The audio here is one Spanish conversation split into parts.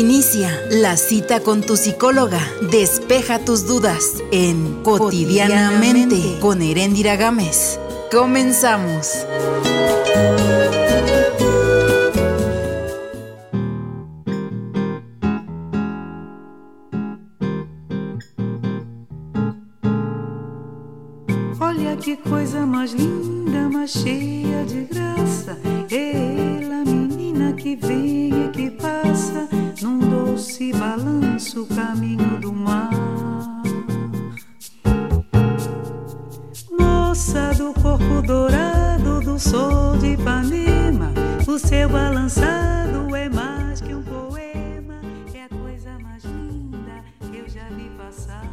Inicia la cita con tu psicóloga. Despeja tus dudas en Cotidianamente con Heréndira Gámez. Comenzamos. Olha que coisa mais linda, mais cheia de graça. Ela, menina que vem e que balanço, caminho do mar. Moça do corpo dourado do sol de Ipanema, o seu balançado é mais que um poema. É a coisa mais linda que eu já vi passar.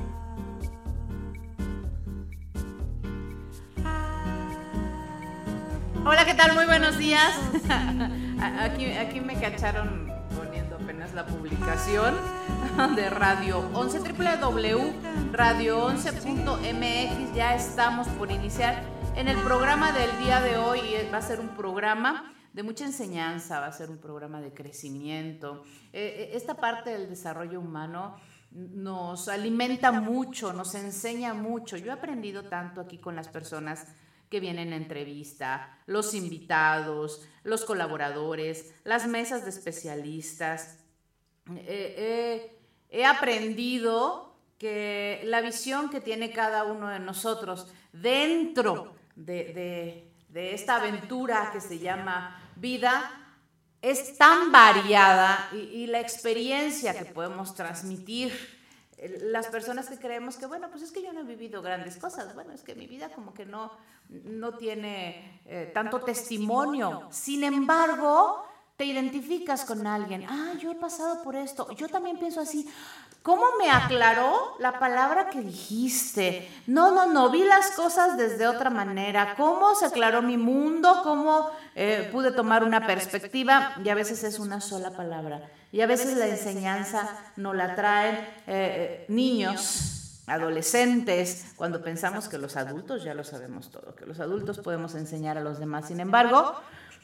Hola, ¿qué tal? Muy buenos días. Aquí, aquí me cacharon la publicación de Radio 11, www.radio11.mx. Ya estamos por iniciar en el programa del día de hoy. Va a ser un programa de mucha enseñanza, va a ser un programa de crecimiento. Eh, eh, esta parte del desarrollo humano nos alimenta mucho, nos enseña mucho. Yo he aprendido tanto aquí con las personas que vienen a entrevista, los invitados, los colaboradores, las mesas de especialistas. He aprendido que la visión que tiene cada uno de nosotros dentro de, esta aventura que se llama vida es tan variada y, y la experiencia que podemos transmitir eh, las personas que creemos que, bueno, pues es que yo no he vivido grandes cosas, bueno, es que mi vida como que no, no tiene eh, tanto testimonio. Sin embargo, te identificas con alguien, ah, yo he pasado por esto, yo también pienso así. ¿Cómo me aclaró la palabra que dijiste? No, no, no, vi las cosas desde otra manera. ¿Cómo se aclaró mi mundo? ¿Cómo eh, pude tomar una perspectiva? Y a veces es una sola palabra. Y a veces la enseñanza no la traen eh, eh, niños, adolescentes, cuando pensamos que los adultos ya lo sabemos todo, que los adultos podemos enseñar a los demás. Sin embargo,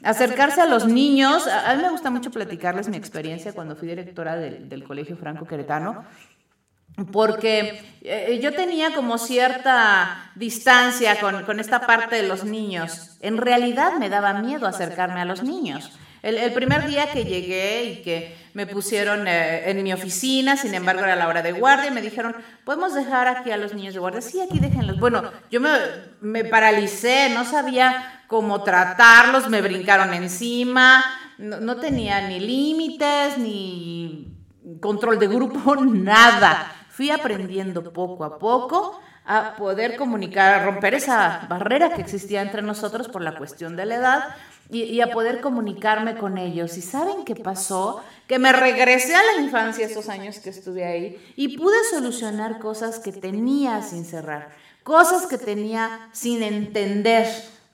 acercarse a los niños, a mí me gusta mucho platicarles mi experiencia cuando fui directora del, del Colegio Franco Queretano, porque eh, yo tenía como cierta distancia con, con esta parte de los niños. En realidad me daba miedo acercarme a los niños. El, primer día que llegué y que me pusieron eh, en mi oficina, sin embargo era la hora de guardia, me dijeron, ¿podemos dejar aquí a los niños de guardia? Sí, aquí déjenlos. Bueno, yo me, me paralicé, no sabía cómo tratarlos, me brincaron encima, no, no tenía ni límites, ni control de grupo, nada. Fui aprendiendo poco a poco a poder comunicar, a romper esa barrera que existía entre nosotros por la cuestión de la edad y, y a poder comunicarme con ellos. ¿Y saben qué pasó? Que me regresé a la infancia esos años que estuve ahí y pude solucionar cosas que tenía sin cerrar, cosas que tenía sin entender,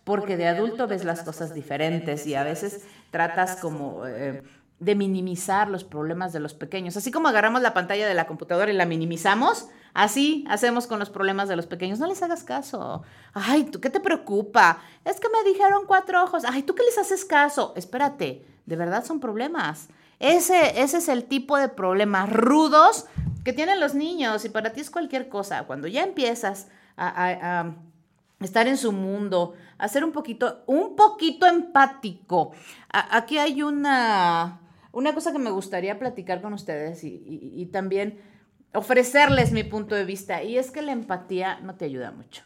porque de adulto ves las cosas diferentes y a veces tratas como... eh, de minimizar los problemas de los pequeños. Así como agarramos la pantalla de la computadora y la minimizamos, así hacemos con los problemas de los pequeños. No les hagas caso. Ay, ¿tú qué te preocupa? Es que me dijeron cuatro ojos. Ay, ¿tú qué les haces caso? Espérate, de verdad son problemas. Ese, ese es el tipo de problemas rudos que tienen los niños y para ti es cualquier cosa. Cuando ya empiezas a, estar en su mundo, a ser un poquito, un poquito empático. Aquí hay una, una cosa que me gustaría platicar con ustedes y también ofrecerles mi punto de vista, y es que la empatía no te ayuda mucho.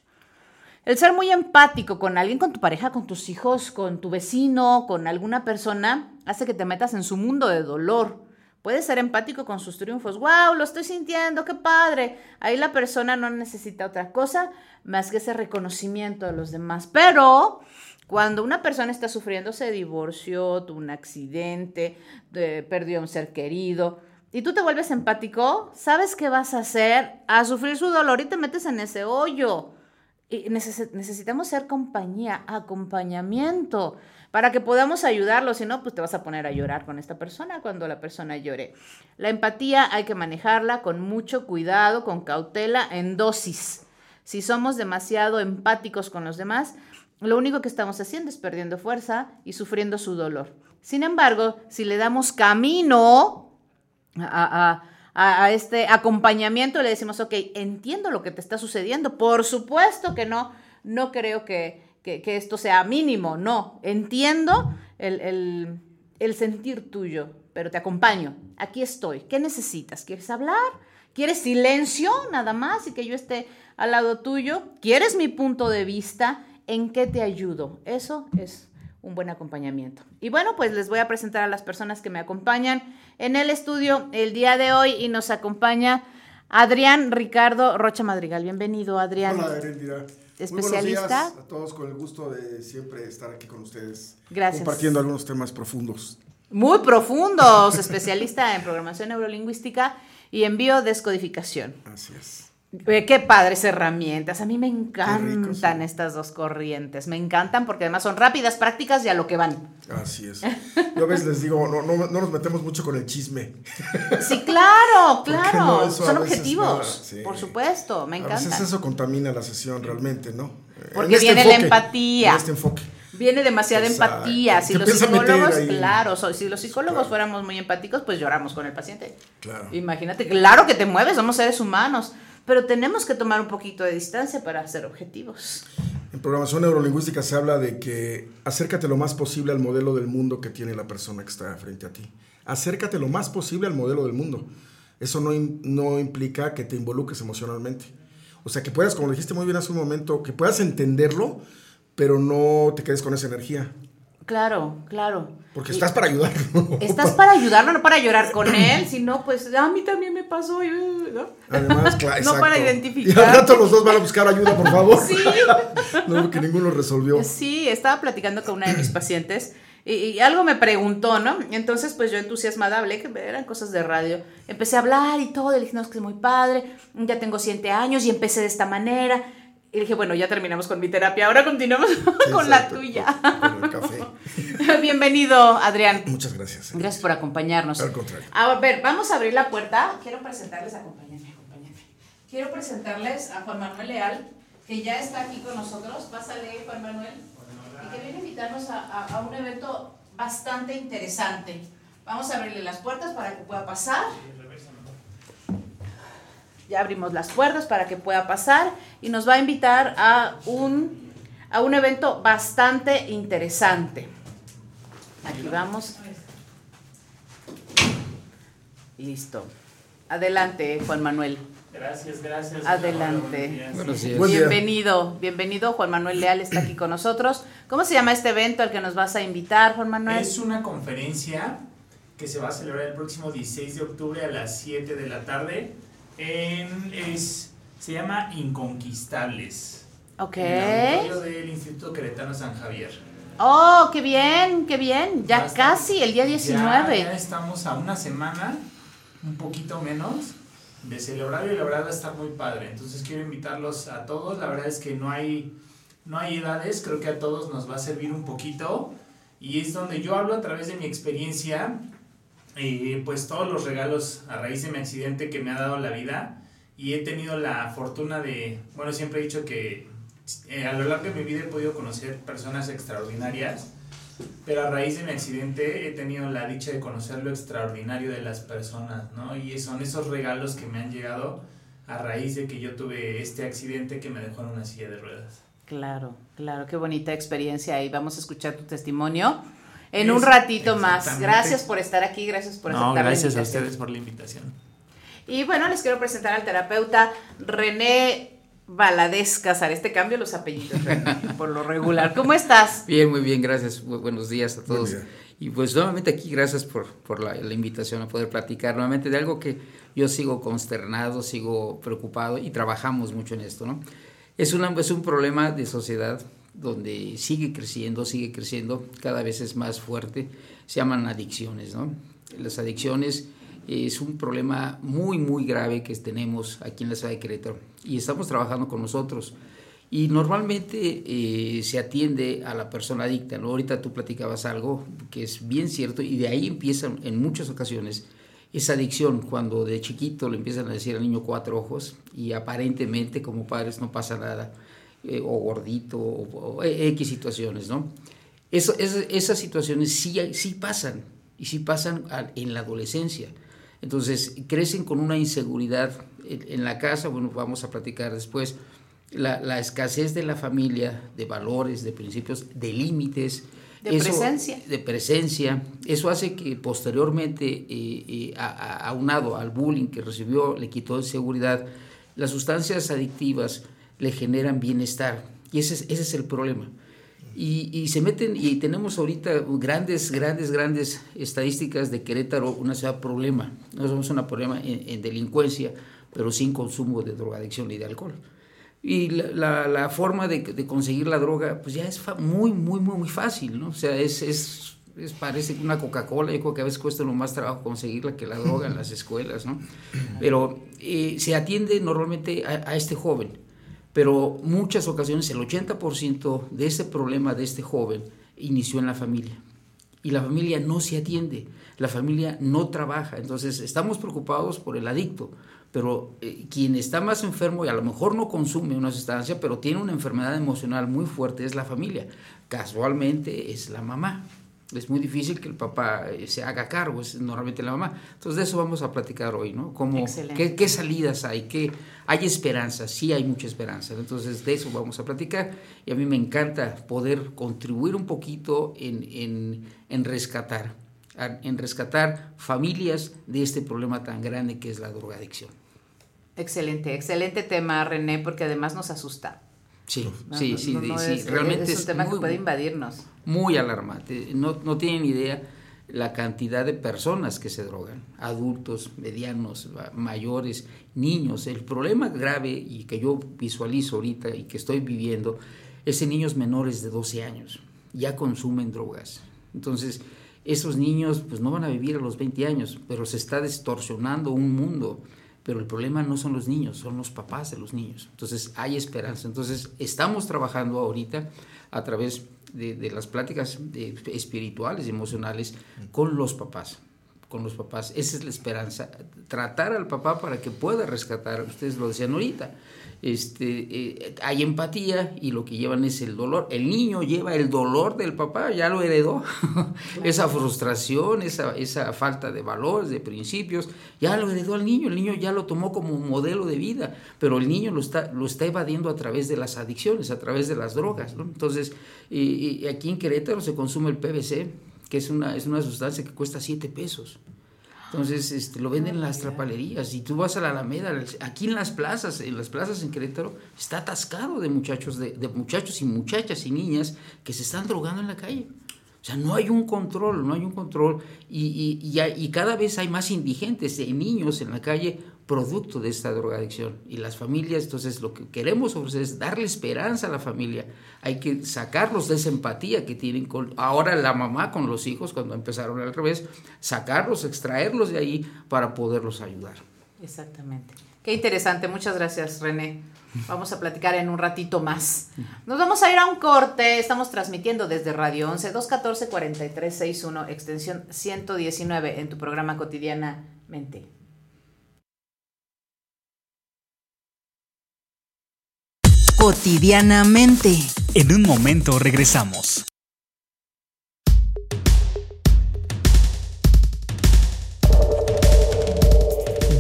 El ser muy empático con alguien, con tu pareja, con tus hijos, con tu vecino, con alguna persona, hace que te metas en su mundo de dolor. Puedes ser empático con sus triunfos. ¡Wow! Lo estoy sintiendo, qué padre. Ahí la persona no necesita otra cosa más que ese reconocimiento de los demás. Pero cuando una persona está sufriendo, se divorció, tuvo un accidente, de- perdió a un ser querido, y tú te vuelves empático, ¿sabes qué vas a hacer? A sufrir su dolor y te metes en ese hoyo. Necesitamos ser compañía, acompañamiento, para que podamos ayudarlo. Si no, pues te vas a poner a llorar con esta persona cuando la persona llore. La empatía hay que manejarla con mucho cuidado, con cautela, en dosis. Si somos demasiado empáticos con los demás, lo único que estamos haciendo es perdiendo fuerza y sufriendo su dolor. Sin embargo, si le damos camino a, a- a- este acompañamiento, le decimos, ok, entiendo lo que te está sucediendo. Por supuesto que no, no creo que, que- que esto sea mínimo, no. Entiendo el, el- el sentir tuyo, pero te acompaño. Aquí estoy. ¿Qué necesitas? ¿Quieres hablar? ¿Quieres silencio nada más y que yo esté al lado tuyo? ¿Quieres mi punto de vista? ¿En qué te ayudo? Eso es un buen acompañamiento. Y bueno, pues les voy a presentar a las personas que me acompañan en el estudio el día de hoy y nos acompaña Adrián Ricardo Rocha Madrigal. Bienvenido, Adrián. Hola, Erendira. Especialista. Muy buenos días a todos con el gusto de siempre estar aquí con ustedes. Gracias. Compartiendo algunos temas profundos. Muy profundos, especialista en programación neurolingüística y en biodescodificación. Así es. Eh, Qué padres herramientas. A mí me encantan rico, sí. estas dos corrientes. Me encantan porque además son rápidas, prácticas y a lo que van. Así es. Yo a veces les digo, no, no, no nos metemos mucho con el chisme. Sí, claro, claro. no, a son objetivos. nada, sí. Por supuesto, me A encantan. veces eso contamina la sesión realmente, ¿no? Porque este viene la empatía. En este enfoque. Viene demasiada Exacto. empatía. Si los a psicólogos, claro, si los psicólogos Claro. fuéramos muy empáticos, pues lloramos con el paciente. Claro. Imagínate, claro que te mueves, somos seres humanos, pero tenemos que tomar un poquito de distancia para ser objetivos. En programación neurolingüística se habla de que acércate lo más posible al modelo del mundo que tiene la persona que está frente a ti. Acércate lo más posible al modelo del mundo. Eso no, no implica que te involucres emocionalmente. O sea, que puedas, como dijiste muy bien hace un momento, que puedas entenderlo, pero no te quedes con esa energía. Claro, claro. Porque Y- estás para ayudarlo. Estás para ayudarlo, no para llorar con él, sino pues a mí también me pasó, ¿no? Además, claro, No para identificar. Y al rato los dos van a buscar ayuda, por favor. Sí. No, porque ninguno resolvió. Sí, estaba platicando con una de mis pacientes y, y algo me preguntó, ¿no? Entonces, pues yo entusiasmada hablé, que eran cosas de radio. Empecé a hablar y todo, le dije, no, es que es muy padre, ya tengo siete años y empecé de esta manera. Y dije, bueno, ya terminamos con mi terapia, ahora continuamos con la Exacto, tuya. Con el café. Bienvenido, Adrián. Muchas gracias. Gracias por acompañarnos. Al contrario. A ver, vamos a abrir la puerta. Quiero presentarles, acompáñenme, acompáñenme. Quiero presentarles a Juan Manuel Leal, que ya está aquí con nosotros. Pásale, Juan Manuel. Y que viene a invitarnos a, a- a un evento bastante interesante. Vamos a abrirle las puertas para que pueda pasar. Ya abrimos las puertas para que pueda pasar y nos va a invitar a un, a un evento bastante interesante. Aquí vamos. Listo. Adelante, Juan Manuel. Gracias, gracias. Adelante. Buenos días. Bienvenido, bienvenido. Juan Manuel Leal está aquí con nosotros. ¿Cómo se llama este evento al que nos vas a invitar, Juan Manuel? Es una conferencia que se va a celebrar el próximo 16 de octubre a las 7 de la tarde. En, es, se llama Inconquistables. Ok. En el del Instituto Queretano San Javier. Oh, qué bien, qué bien. Ya casi, el día 19. Ya, ya estamos a una semana, un poquito menos, de celebrar y la verdad va a estar muy padre. Entonces quiero invitarlos a todos. La verdad es que no hay, no hay edades, creo que a todos nos va a servir un poquito. Y es donde yo hablo a través de mi experiencia, eh, pues todos los regalos a raíz de mi accidente que me ha dado la vida. Y he tenido la fortuna de, bueno, siempre he dicho que eh, a lo largo de mi vida he podido conocer personas extraordinarias. Pero a raíz de mi accidente he tenido la dicha de conocer lo extraordinario de las personas, ¿no? Y son esos regalos que me han llegado a raíz de que yo tuve este accidente que me dejó en una silla de ruedas. Claro, claro, qué bonita experiencia y vamos a escuchar tu testimonio en Es- un ratito más. Gracias por estar aquí, gracias por aceptar No, la gracias a ustedes por la invitación. Y bueno, les quiero presentar al terapeuta René Valadez Casar. Este cambio los apellidos, René, por lo regular. ¿Cómo estás? Bien, muy bien, gracias. Bu- buenos días a todos. Y pues nuevamente aquí, gracias por, por la, la invitación a poder platicar nuevamente de algo que yo sigo consternado, sigo preocupado y trabajamos mucho en esto, ¿no? Es, una, es un problema de sociedad donde sigue creciendo, sigue creciendo, cada vez es más fuerte, se llaman adicciones, ¿no? Las adicciones es un problema muy, muy grave que tenemos aquí en la ciudad de Querétaro y estamos trabajando con nosotros. Y normalmente eh, se atiende a la persona adicta. ¿no? Ahorita tú platicabas algo que es bien cierto y de ahí empieza en muchas ocasiones esa adicción cuando de chiquito le empiezan a decir al niño cuatro ojos y aparentemente como padres no pasa nada, eh, o gordito, o, X situaciones, ¿no? Eso, esas situaciones sí, sí pasan y sí pasan en la adolescencia. Entonces crecen con una inseguridad en, la casa, bueno, vamos a platicar después, la, escasez de la familia, de valores, de principios, de límites. De presencia. De presencia. Eso hace que posteriormente, eh, eh, aunado al bullying que recibió, le quitó seguridad, las sustancias adictivas le generan bienestar. Y ese es, ese es el problema. Y, se meten, y tenemos ahorita grandes, grandes, grandes estadísticas de Querétaro, una ciudad problema. No somos una problema en delincuencia, pero sin consumo de drogadicción y de alcohol. Y la, la, forma de, de, conseguir la droga, pues ya es muy, muy, muy, muy fácil, ¿no? O sea, es, es, es parece una Coca-Cola, yo creo que a veces cuesta lo más trabajo conseguirla que la droga en las escuelas, ¿no? Pero eh, se atiende normalmente a, este joven, pero muchas ocasiones el 80% de ese problema de este joven inició en la familia. Y la familia no se atiende, la familia no trabaja, entonces estamos preocupados por el adicto, pero eh, quien está más enfermo y a lo mejor no consume una sustancia, pero tiene una enfermedad emocional muy fuerte es la familia. Casualmente es la mamá. Es muy difícil que el papá eh, se haga cargo, es normalmente la mamá. Entonces de eso vamos a platicar hoy, ¿no? Como, qué, qué, salidas hay? ¿Qué, ¿Hay esperanza? Sí hay mucha esperanza. Entonces de eso vamos a platicar y a mí me encanta poder contribuir un poquito en, en, en rescatar, en rescatar familias de este problema tan grande que es la drogadicción. Excelente, excelente tema, René, porque además nos asusta. Sí, sí, sí, sí, realmente es un tema que puede invadirnos. Muy alarmante. No, no tienen idea la cantidad de personas que se drogan, adultos, medianos, mayores, niños. El problema grave y que yo visualizo ahorita y que estoy viviendo es en niños menores de 12 años. Ya consumen drogas. Entonces, esos niños pues no van a vivir a los 20 años, pero se está distorsionando un mundo pero el problema no son los niños, son los papás de los niños. Entonces hay esperanza. Entonces estamos trabajando ahorita a través de, las pláticas espirituales y emocionales con los papás con los papás. Esa es la esperanza. Tratar al papá para que pueda rescatar, ustedes lo decían ahorita, este, eh, hay empatía y lo que llevan es el dolor. El niño lleva el dolor del papá, ya lo heredó. esa frustración, esa, esa falta de valores, de principios, ya lo heredó al niño. El niño ya lo tomó como modelo de vida, pero el niño lo está, lo está evadiendo a través de las adicciones, a través de las drogas. Entonces, y aquí en Querétaro se consume el PVC que es una, es una sustancia que cuesta 7 pesos. Entonces, este, lo venden en las trapalerías. Y tú vas a la Alameda, aquí en las plazas, en las plazas en Querétaro, está atascado de muchachos, de, muchachos y muchachas y niñas que se están drogando en la calle. O sea, no hay un control, no hay un control. Y, y, y, cada vez hay más indigentes, de niños en la calle producto de esta drogadicción. Y las familias, entonces lo que queremos ofrecer es darle esperanza a la familia. Hay que sacarlos de esa empatía que tienen con ahora la mamá con los hijos cuando empezaron al revés, sacarlos, extraerlos de ahí para poderlos ayudar. Exactamente. Qué interesante, muchas gracias René. Vamos a platicar en un ratito más. Nos vamos a ir a un corte. Estamos transmitiendo desde Radio 11 214 4361 extensión 119 en tu programa cotidianamente. Cotidianamente. En un momento regresamos.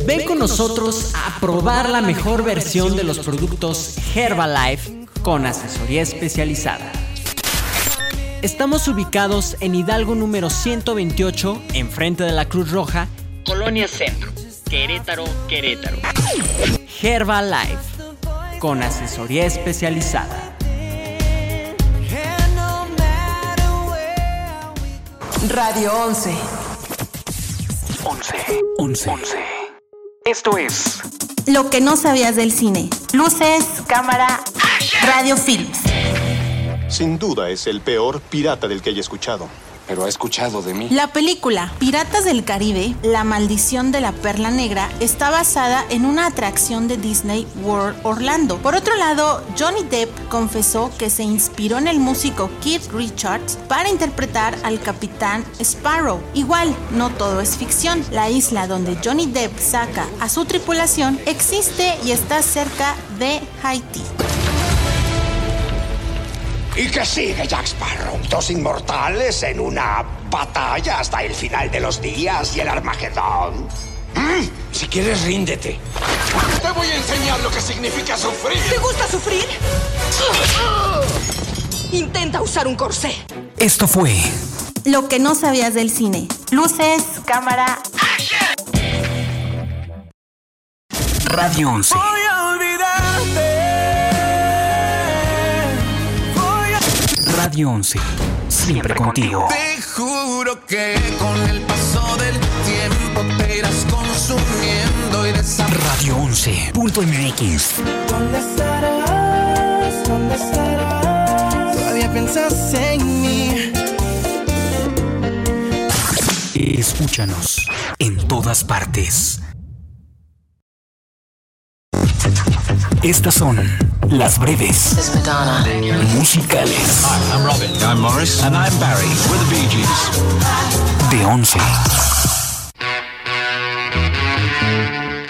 Ven con nosotros a probar la mejor versión de los productos Herbalife con asesoría especializada. Estamos ubicados en Hidalgo número 128, enfrente de la Cruz Roja, Colonia Centro, Querétaro, Querétaro. Herbalife con asesoría especializada. Radio 11. 11. 11. 11. Esto es Lo que no sabías del cine. Luces, cámara, radio films. Sin duda es el peor pirata del que haya escuchado. Pero ha escuchado de mí. La película Piratas del Caribe, La maldición de la perla negra, está basada en una atracción de Disney World Orlando. Por otro lado, Johnny Depp confesó que se inspiró en el músico Keith Richards para interpretar al capitán Sparrow. Igual, no todo es ficción. La isla donde Johnny Depp saca a su tripulación existe y está cerca de Haití. ¿Y qué sigue, Jack Sparrow? Dos inmortales en una batalla hasta el final de los días y el Armagedón. ¿Mm? Si quieres, ríndete. Te voy a enseñar lo que significa sufrir. ¿Te gusta sufrir? Intenta usar un corsé. Esto fue Lo que no sabías del cine. Luces, cámara. Radio 11. Radio 11. Siempre contigo. Te juro que con el paso del tiempo te irás consumiendo y Radio 11.mx. ¿Dónde estarás? ¿Dónde estarás? Todavía piensas en mí. Escúchanos en todas partes. Estas son las breves musicales Hi, I'm Robin. I'm Morris. And I'm Barry. We're the Bee Gees. de 11.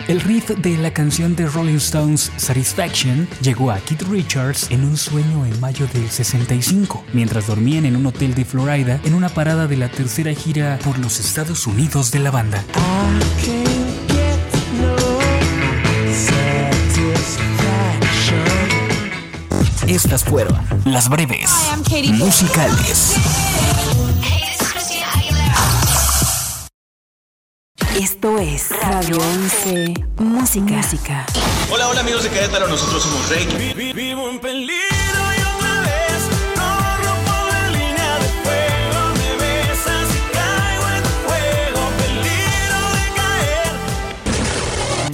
El riff de la canción de Rolling Stones Satisfaction llegó a Keith Richards en un sueño en mayo del 65, mientras dormían en un hotel de Florida en una parada de la tercera gira por los Estados Unidos de la banda. Estas fueron las breves musicales. Esto es Radio 11 Música. Música. Hola, hola amigos de Querétaro, nosotros somos Rey. Vivo en peligro y otra vez corro por la línea de fuego. Me besas y caigo en tu juego. Peligro de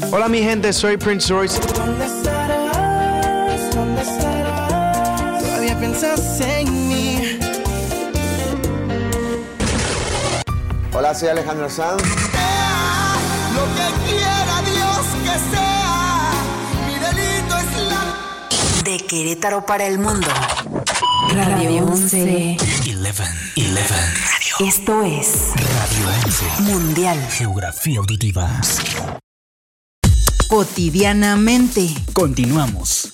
caer. Hola mi gente, soy Prince Royce. ¿Dónde estarás? ¿Dónde estarás? Piensas en mí. Hola, soy Alejandro Sanz. Lo que quiera Dios que sea. Mi delito es la. De Querétaro para el mundo. Radio 11. 11. 11. Esto es Radio 11. Mundial. Geografía auditiva. Cotidianamente. Continuamos.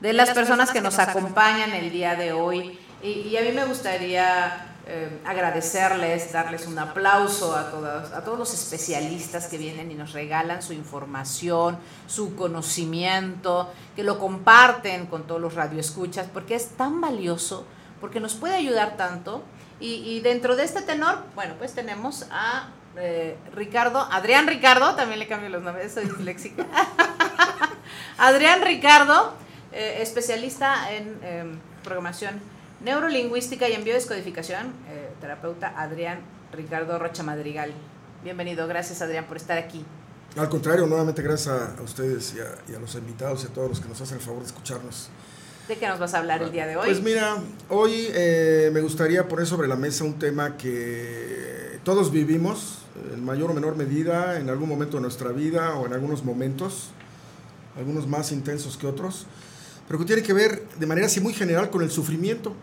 De las personas que nos acompañan el día de hoy. Y, y a mí me gustaría eh, agradecerles, darles un aplauso a, todos, a todos los especialistas que vienen y nos regalan su información, su conocimiento, que lo comparten con todos los radioescuchas, porque es tan valioso, porque nos puede ayudar tanto. Y, y dentro de este tenor, bueno, pues tenemos a eh, Ricardo, Adrián Ricardo, también le cambio los nombres, soy disléxica. Adrián Ricardo, eh, especialista en eh, programación neurolingüística y en biodescodificación, eh, terapeuta Adrián Ricardo Rocha Madrigal. Bienvenido, gracias Adrián por estar aquí. Al contrario, nuevamente gracias a, a ustedes y a, y a los invitados y a todos los que nos hacen el favor de escucharnos. ¿De qué nos vas a hablar el día de hoy? Pues mira, hoy eh, me gustaría poner sobre la mesa un tema que todos vivimos, en mayor o menor medida, en algún momento de nuestra vida o en algunos momentos, algunos más intensos que otros, pero que tiene que ver de manera así muy general con el sufrimiento,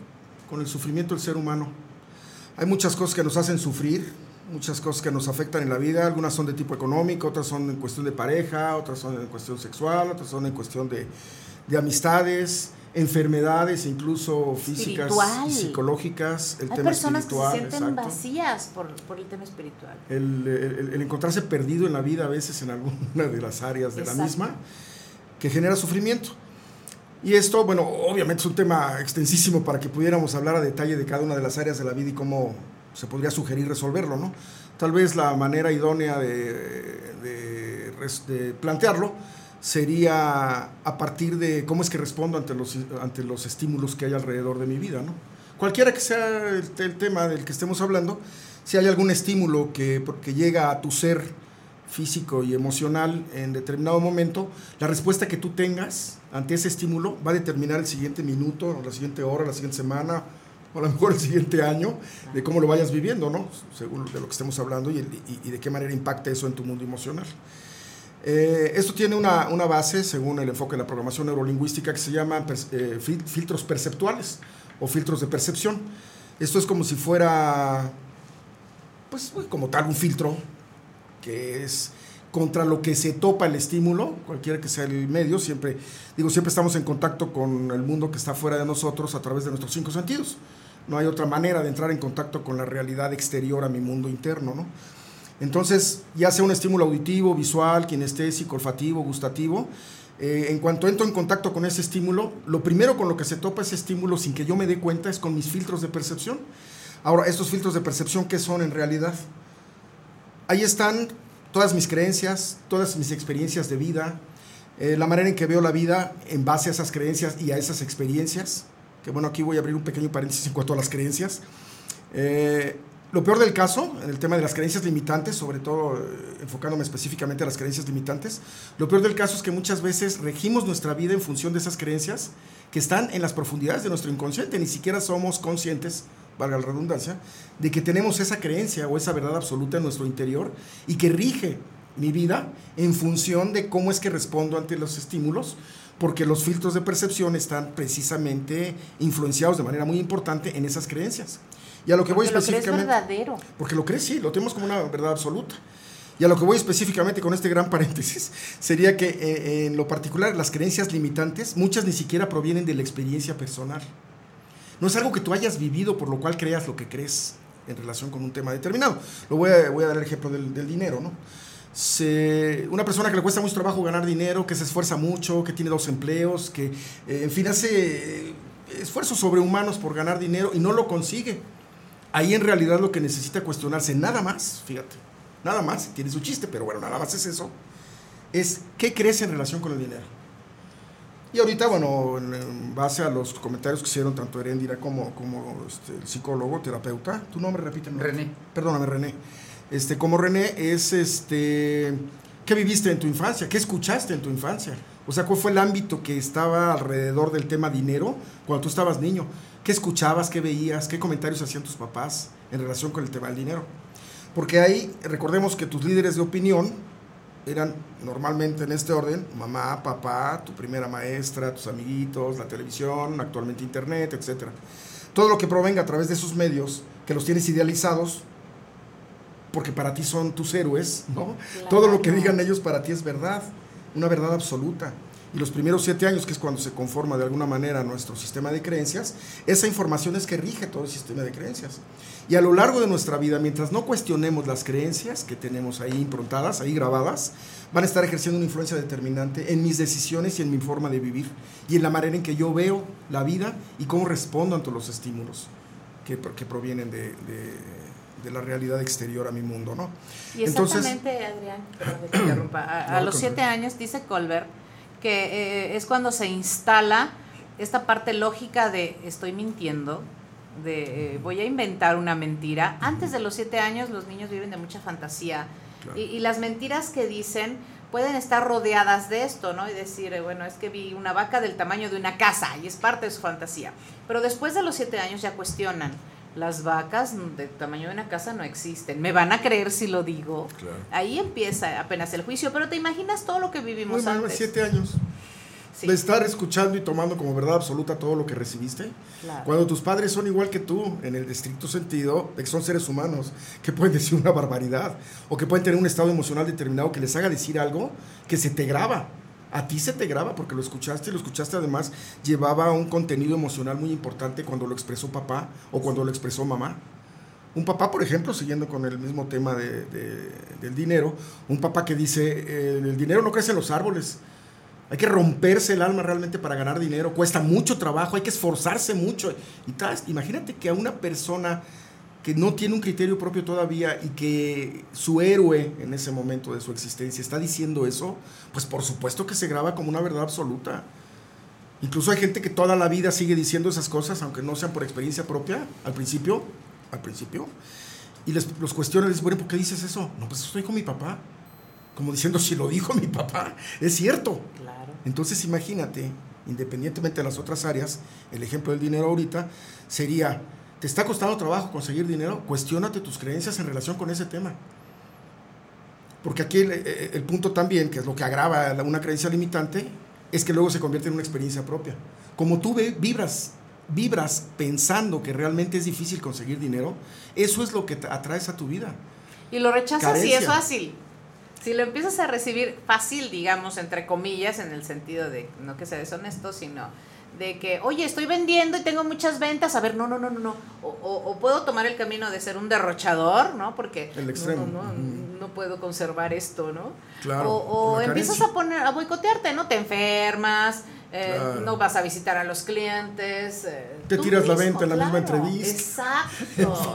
con el sufrimiento del ser humano. Hay muchas cosas que nos hacen sufrir, muchas cosas que nos afectan en la vida, algunas son de tipo económico, otras son en cuestión de pareja, otras son en cuestión sexual, otras son en cuestión de, de amistades, enfermedades, incluso físicas Espiritual. y psicológicas, el Hay tema personas que se espiritual, sienten exacto. vacías por, por el tema espiritual. el, el- el encontrarse perdido en la vida a veces en alguna de las áreas de Exacto. la misma, que genera sufrimiento. Y esto, bueno, obviamente es un tema extensísimo para que pudiéramos hablar a detalle de cada una de las áreas de la vida y cómo se podría sugerir resolverlo, ¿no? Tal vez la manera idónea de, plantearlo sería a partir de cómo es que respondo ante los, ante los estímulos que hay alrededor de mi vida, ¿no? Cualquiera que sea el, el tema del que estemos hablando, si hay algún estímulo que, que llega a tu ser físico y emocional en determinado momento, la respuesta que tú tengas ante ese estímulo va a determinar el siguiente minuto, la siguiente hora, la siguiente semana, o a lo mejor el siguiente año, de cómo lo vayas viviendo, ¿no? Según de lo que estemos hablando y, de qué manera impacta eso en tu mundo emocional. Eh, esto tiene una, una base, según el enfoque de la programación neurolingüística, que se llama pers- eh, fil- filtros perceptuales o filtros de percepción. Esto es como si fuera, pues, como tal, un filtro que es contra lo que se topa el estímulo, cualquiera que sea el medio, siempre, digo, siempre estamos en contacto con el mundo que está fuera de nosotros a través de nuestros cinco sentidos. No hay otra manera de entrar en contacto con la realidad exterior a mi mundo interno, ¿no? Entonces, ya sea un estímulo auditivo, visual, kinestésico, olfativo, gustativo, eh, en cuanto entro en contacto con ese estímulo, lo primero con lo que se topa ese estímulo sin que yo me dé cuenta es con mis filtros de percepción. Ahora, estos filtros de percepción, ¿qué son en realidad? Ahí están todas mis creencias, todas mis experiencias de vida, eh, la manera en que veo la vida en base a esas creencias y a esas experiencias, que bueno, aquí voy a abrir un pequeño paréntesis en cuanto a las creencias. Eh, lo peor del caso, en el tema de las creencias limitantes, sobre todo eh, enfocándome específicamente a las creencias limitantes, lo peor del caso es que muchas veces regimos nuestra vida en función de esas creencias que están en las profundidades de nuestro inconsciente, ni siquiera somos conscientes, valga la redundancia, de que tenemos esa creencia o esa verdad absoluta en nuestro interior y que rige mi vida en función de cómo es que respondo ante los estímulos, porque los filtros de percepción están precisamente influenciados de manera muy importante en esas creencias. Y a lo que voy Porque lo crees específicamente... verdadero. Porque lo crees, sí, lo tenemos como una verdad absoluta. Y a lo que voy específicamente con este gran paréntesis sería que eh, en lo particular las creencias limitantes, muchas ni siquiera provienen de la experiencia personal. No es algo que tú hayas vivido por lo cual creas lo que crees en relación con un tema determinado. Lo voy a, voy a dar el ejemplo del, del dinero, ¿no? Una persona que le cuesta mucho trabajo ganar dinero, que se esfuerza mucho, que tiene dos empleos, que eh, en fin hace eh, esfuerzos sobrehumanos por ganar dinero y no lo consigue. Ahí en realidad lo que necesita cuestionarse, nada más, fíjate, nada más, tiene su chiste, pero bueno, nada más es eso, es qué crees en relación con el dinero. Y ahorita, bueno, en, base a los comentarios que hicieron tanto Erendira como, como este, el psicólogo, terapeuta, tu nombre, repíteme. René. Perdóname, René. Este, como René, es este, ¿qué viviste en tu infancia? ¿Qué escuchaste en tu infancia? O sea, ¿cuál fue el ámbito que estaba alrededor del tema dinero cuando tú estabas niño? ¿Qué escuchabas? ¿Qué veías? ¿Qué comentarios hacían tus papás en relación con el tema del dinero? Porque ahí, recordemos que tus líderes de opinión eran normalmente en este orden, mamá, papá, tu primera maestra, tus amiguitos, la televisión, actualmente internet, etc. Todo lo que provenga a través de esos medios, que los tienes idealizados, porque para ti son tus héroes, ¿no? Todo lo que digan ellos para ti es verdad, una verdad absoluta. Y los primeros siete años, que es cuando se conforma de alguna manera nuestro sistema de creencias, esa información es que rige todo el sistema de creencias. Y a lo largo de nuestra vida, mientras no cuestionemos las creencias que tenemos ahí improntadas, ahí grabadas, van a estar ejerciendo una influencia determinante en mis decisiones y en mi forma de vivir, y en la manera en que yo veo la vida y cómo respondo ante los estímulos que, que provienen de, de- de la realidad exterior a mi mundo, ¿no? Y exactamente, Adrián, te interrumpa, a, a los siete años dice Colbert que eh, es cuando se instala esta parte lógica de estoy mintiendo, de eh, voy a inventar una mentira. Antes de los siete años los niños viven de mucha fantasía Claro. y, y las mentiras que dicen pueden estar rodeadas de esto, ¿no? Y decir, eh, bueno, es que vi una vaca del tamaño de una casa y es parte de su fantasía. Pero después de los siete años ya cuestionan. Las vacas del tamaño de una casa no existen. ¿Me van a creer si lo digo? Ahí empieza apenas el juicio, pero te imaginas todo lo que vivimos Muy mal, antes. siete años. Sí. de estar escuchando y tomando como verdad absoluta todo lo que recibiste. Claro. Cuando tus padres son igual que tú, en el estricto sentido de que son seres humanos, que pueden decir una barbaridad, o que pueden tener un estado emocional determinado que les haga decir algo que se te graba. A ti se te graba porque lo escuchaste y lo escuchaste además llevaba un contenido emocional muy importante cuando lo expresó papá o cuando lo expresó mamá. Un papá, por ejemplo, siguiendo con el mismo tema de- de- del dinero, un papá que dice, eh, el dinero no crece en los árboles, hay que romperse el alma realmente para ganar dinero, cuesta mucho trabajo, hay que esforzarse mucho. Y tal, imagínate que a una persona que no tiene un criterio propio todavía y que su héroe en ese momento de su existencia está diciendo eso, pues por supuesto que se graba como una verdad absoluta. Incluso hay gente que toda la vida sigue diciendo esas cosas, aunque no sean por experiencia propia, al principio, al principio, y les, los cuestionan, les bueno, ¿por qué dices eso? No, pues estoy con mi papá. Como diciendo, si lo dijo mi papá, es cierto. Claro. Entonces imagínate, independientemente de las otras áreas, el ejemplo del dinero ahorita sería, ¿te está costando trabajo conseguir dinero? Cuestiónate tus creencias en relación con ese tema. Porque aquí el, el- el punto también, que es lo que agrava una creencia limitante, es que luego se convierte en una experiencia propia. Como tú vibras, vibras pensando que realmente es difícil conseguir dinero, eso es lo que te atraes a tu vida. Y lo rechazas Carencia. es fácil. Si lo empiezas a recibir fácil, digamos, entre comillas, en el sentido de no que sea deshonesto, sino de que, oye, estoy vendiendo y tengo muchas ventas, a ver, no, no, no, no, no. O, o- o puedo tomar el camino de ser un derrochador, ¿no? Porque El no, extremo. no, no, no puedo conservar esto, ¿no? Claro, o o empiezas a poner, a boicotearte, ¿no? Te enfermas, eh, Claro. no vas a visitar a los clientes. eh, Te tiras la mismo, venta en la misma claro. entrevista. Exacto.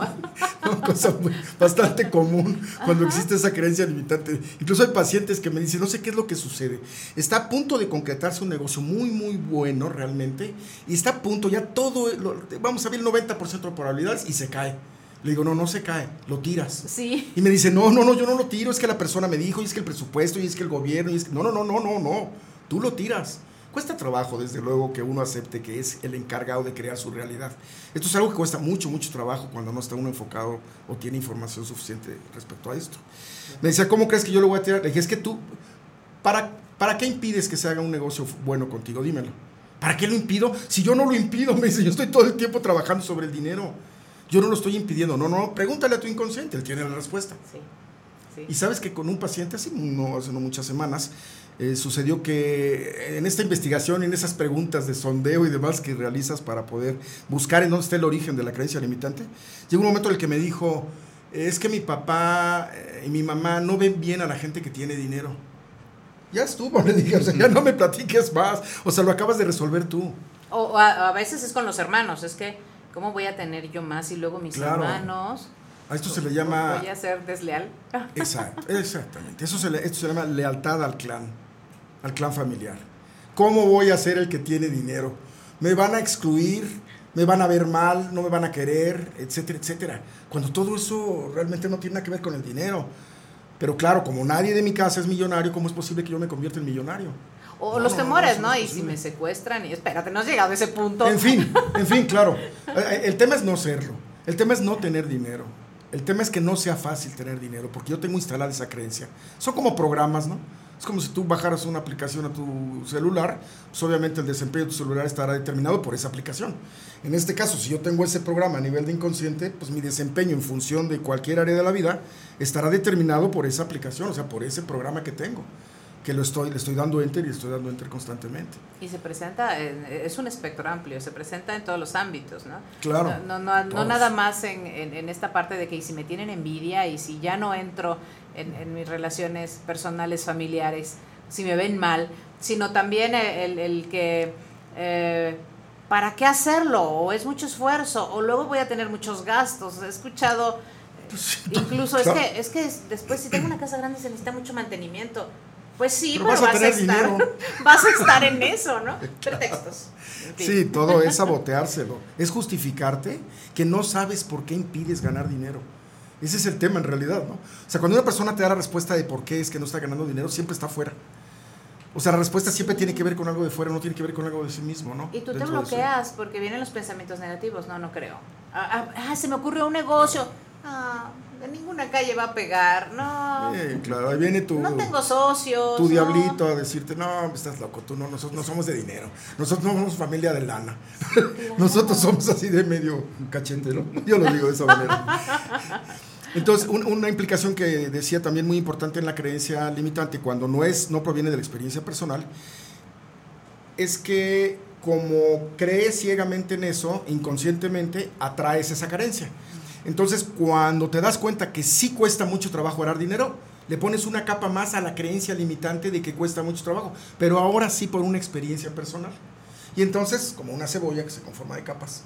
Una cosa muy- bastante común cuando existe esa creencia limitante. Incluso hay pacientes que me dicen, no sé qué es lo que sucede. Está a punto de concretarse un negocio muy, muy bueno realmente. Y está a punto, ya todo, lo- vamos a ver el 90% de probabilidades y se cae. Le digo, no, no se cae, lo tiras. Sí. Y me dice, no, no, no, yo no lo tiro, es que la persona me dijo, y es que el presupuesto, y es que el gobierno, y es que... No, no, no, no, no, no, tú lo tiras. Cuesta trabajo, desde luego, que uno acepte que es el encargado de crear su realidad. Esto es algo que cuesta mucho, mucho trabajo cuando no está uno enfocado o tiene información suficiente respecto a esto. Me decía, ¿cómo crees que yo lo voy a tirar? Le dije, es que tú, ¿para, ¿para qué impides que se haga un negocio bueno contigo? Dímelo. ¿Para qué lo impido? Si yo no lo impido, me dice, yo estoy todo el tiempo trabajando sobre el dinero. Yo no lo estoy impidiendo. No, no, pregúntale a tu inconsciente, él tiene la respuesta. Sí. Sí. Y sabes que con un paciente hace no, hace no muchas semanas eh, sucedió que en esta investigación, en esas preguntas de sondeo y demás que realizas para poder buscar en dónde está el origen de la creencia limitante, llegó un momento en el que me dijo, es que mi papá eh, y mi mamá no ven bien a la gente que tiene dinero. Ya estuvo, le dije, o sea, ya no me platiques más, o sea, lo acabas de resolver tú. O, o a, a veces es con los hermanos, es que, ¿cómo voy a tener yo más y luego mis Claro. hermanos? A esto se le llama... Voy a ser desleal. Exacto, exactamente. Eso se le, esto se llama lealtad al clan, al clan familiar. ¿Cómo voy a ser el que tiene dinero? Me van a excluir, me van a ver mal, no me van a querer, etcétera, etcétera. Cuando todo eso realmente no tiene nada que ver con el dinero. Pero claro, como nadie de mi casa es millonario, ¿cómo es posible que yo me convierta en millonario? O No, los no, temores, ¿no? no y si me secuestran, y espérate, no has llegado a ese punto. En fin, en fin, claro. El tema es no serlo. El tema es no tener dinero. El tema es que no sea fácil tener dinero, porque yo tengo instalada esa creencia. Son como programas, ¿no? Es como si tú bajaras una aplicación a tu celular, pues obviamente el desempeño de tu celular estará determinado por esa aplicación. En este caso, si yo tengo ese programa a nivel de inconsciente, pues mi desempeño en función de cualquier área de la vida estará determinado por esa aplicación, o sea, por ese programa que tengo, que lo estoy, le estoy dando enter y estoy dando enter constantemente. Y se presenta, en- es un espectro amplio, se presenta en todos los ámbitos, ¿no? Claro, No, no, no, nada más en, en- en esta parte de que y si me tienen envidia y si ya no entro en, en mis relaciones personales, familiares, si me ven mal, sino también el, el que, eh, ¿para qué hacerlo? O es mucho esfuerzo, o luego voy a tener muchos gastos. He escuchado... eh, Incluso claro. es que, es que es- después si tengo una casa grande se necesita mucho mantenimiento. Pues sí, Pero pero, vas a vas, a, tener estar, dinero. vas a estar en eso, ¿no? Pretextos. En fin. Sí, todo es saboteárselo. Es justificarte que no sabes por qué impides ganar dinero. Ese es el tema en realidad, ¿no? O sea, cuando una persona te da la respuesta de por qué es que no está ganando dinero, siempre está fuera. O sea, la respuesta siempre tiene que ver con algo de fuera, no tiene que ver con algo de sí mismo, ¿no? Y tú te Dentro bloqueas porque vienen los pensamientos negativos. No, no creo. Ah, ah, ah, se me ocurrió un negocio. No, de ninguna calle va a pegar, no. Eh, claro, ahí viene tu, No tengo socios. tu no. diablito a decirte, no, estás loco, tú no, nosotros no somos de dinero, nosotros no somos familia de lana, nosotros somos así de medio cachete, ¿no? Yo lo digo de esa manera. Entonces, un- una implicación que decía también muy importante en la creencia limitante, cuando no es, no proviene de la experiencia personal, es que como crees ciegamente en eso, inconscientemente atraes esa carencia. Entonces, cuando te das cuenta que sí cuesta mucho trabajo ganar dinero, le pones una capa más a la creencia limitante de que cuesta mucho trabajo, pero ahora sí por una experiencia personal. Y entonces, como una cebolla que se conforma de capas,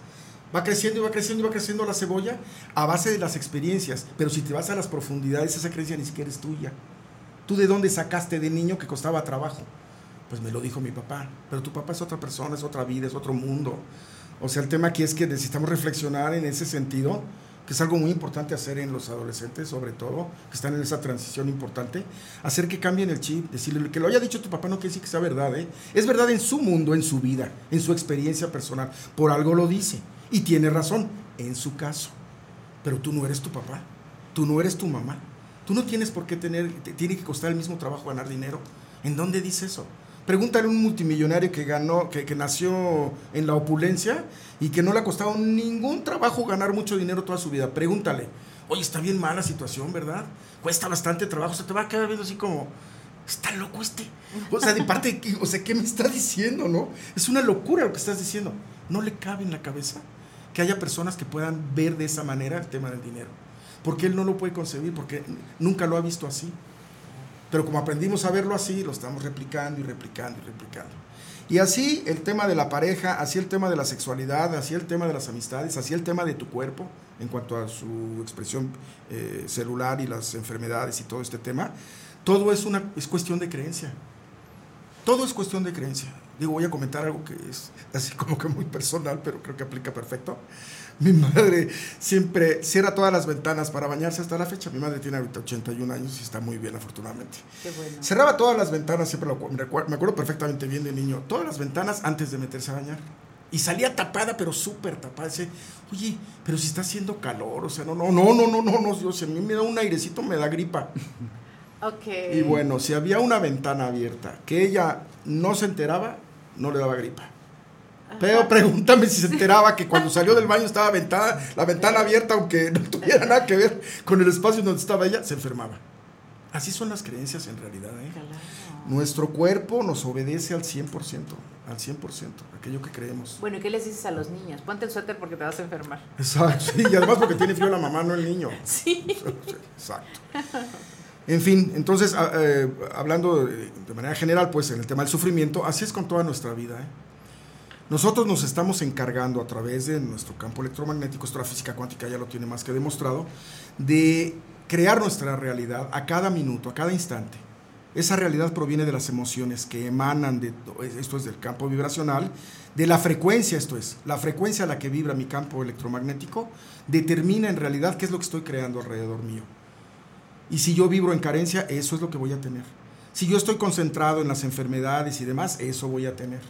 va creciendo y va creciendo y va creciendo la cebolla a base de las experiencias, pero si te vas a las profundidades, esa creencia ni siquiera es tuya. ¿Tú de dónde sacaste de niño que costaba trabajo? Pues me lo dijo mi papá, pero tu papá es otra persona, es otra vida, es otro mundo. O sea, el tema aquí es que necesitamos reflexionar en ese sentido, que es algo muy importante hacer en los adolescentes, sobre todo, que están en esa transición importante, hacer que cambien el chip, decirle que lo haya dicho tu papá no quiere decir que sea verdad, ¿eh? es verdad en su mundo, en su vida, en su experiencia personal, por algo lo dice, y tiene razón, en su caso, pero tú no eres tu papá, tú no eres tu mamá, tú no tienes por qué tener, te tiene que costar el mismo trabajo ganar dinero, ¿en dónde dice eso? Pregúntale a un multimillonario que ganó, que, que nació en la opulencia y que no le ha costado ningún trabajo ganar mucho dinero toda su vida. Pregúntale, oye, está bien mala situación, ¿verdad? Cuesta bastante trabajo, se te va a quedar viendo así como, está loco este. O sea, de parte, o sea, ¿qué me está diciendo, no? Es una locura lo que estás diciendo. No le cabe en la cabeza que haya personas que puedan ver de esa manera el tema del dinero. Porque él no lo puede concebir, porque nunca lo ha visto así. Pero como aprendimos a verlo así, lo estamos replicando y replicando y replicando. Y así el tema de la pareja, así el tema de la sexualidad, así el tema de las amistades, así el tema de tu cuerpo en cuanto a su expresión eh, celular y las enfermedades y todo este tema, todo es, una, es cuestión de creencia. Todo es cuestión de creencia. Digo, voy a comentar algo que es así como que muy personal, pero creo que aplica perfecto. Mi madre siempre cierra todas las ventanas para bañarse hasta la fecha. Mi madre tiene ahorita 81 años y está muy bien, afortunadamente. Qué bueno. Cerraba todas las ventanas, siempre lo, me, me acuerdo perfectamente bien de niño, todas las ventanas antes de meterse a bañar. Y salía tapada, pero súper tapada. Dice, oye, pero si está haciendo calor, o sea, no, no, no, no, no, no, no, Dios, si a mí me da un airecito, me da gripa. Ok. Y bueno, si había una ventana abierta que ella no se enteraba, no le daba gripa. Pero pregúntame si se enteraba que cuando salió del baño estaba ventana, la ventana abierta, aunque no tuviera nada que ver con el espacio donde estaba ella, se enfermaba. Así son las creencias en realidad. ¿eh? Nuestro cuerpo nos obedece al 100%, al 100%, aquello que creemos. Bueno, ¿y qué les dices a los niños? Ponte el suéter porque te vas a enfermar. Exacto, sí, y además porque tiene frío la mamá, no el niño. Sí. Exacto. En fin, entonces, a- eh, hablando de, de manera general, pues en el tema del sufrimiento, así es con toda nuestra vida. ¿eh? Nosotros nos estamos encargando a través de nuestro campo electromagnético, esto la física cuántica ya lo tiene más que demostrado, de crear nuestra realidad a cada minuto, a cada instante. Esa realidad proviene de las emociones que emanan de, esto es del campo vibracional, de la frecuencia, esto es, la frecuencia a la que vibra mi campo electromagnético, determina en realidad qué es lo que estoy creando alrededor mío. Y si yo vibro en carencia, eso es lo que voy a tener. Si yo estoy concentrado en las enfermedades y demás, eso voy a tener.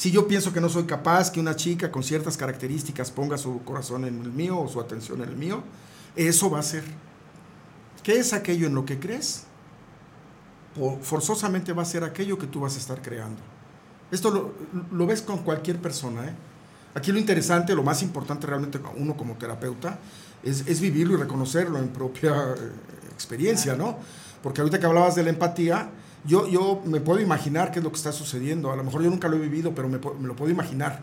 Si yo pienso que no soy capaz que una chica con ciertas características ponga su corazón en el mío o su atención en el mío, eso va a ser. ¿Qué es aquello en lo que crees? Forzosamente va a ser aquello que tú vas a estar creando. Esto lo, lo ves con cualquier persona. ¿eh? Aquí lo interesante, lo más importante realmente uno como terapeuta, es, es vivirlo y reconocerlo en propia eh, experiencia, ¿no? Porque ahorita que hablabas de la empatía, yo, yo me puedo imaginar qué es lo que está sucediendo. A lo mejor yo nunca lo he vivido, pero me, lo puedo imaginar.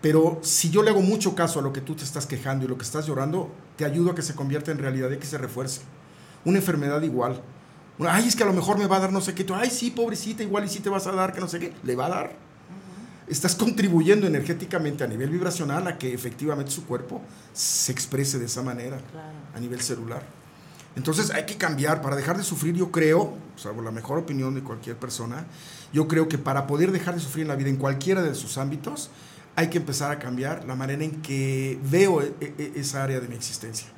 Pero si yo le hago mucho caso a lo que tú te estás quejando y lo que estás llorando, te ayudo a que se convierta en realidad y que se refuerce. Una enfermedad igual. Ay, es que a lo mejor me va a dar no sé qué. Ay, sí, pobrecita, igual y sí te vas a dar, que no sé qué. Le va a dar. Estás contribuyendo energéticamente a nivel vibracional a que efectivamente su cuerpo se exprese de esa manera a nivel celular. Entonces hay que cambiar para dejar de sufrir. Yo creo, salvo la mejor opinión de cualquier persona, yo creo que para poder dejar de sufrir en la vida en cualquiera de sus ámbitos, hay que empezar a cambiar la manera en que veo e- e- esa área de mi existencia.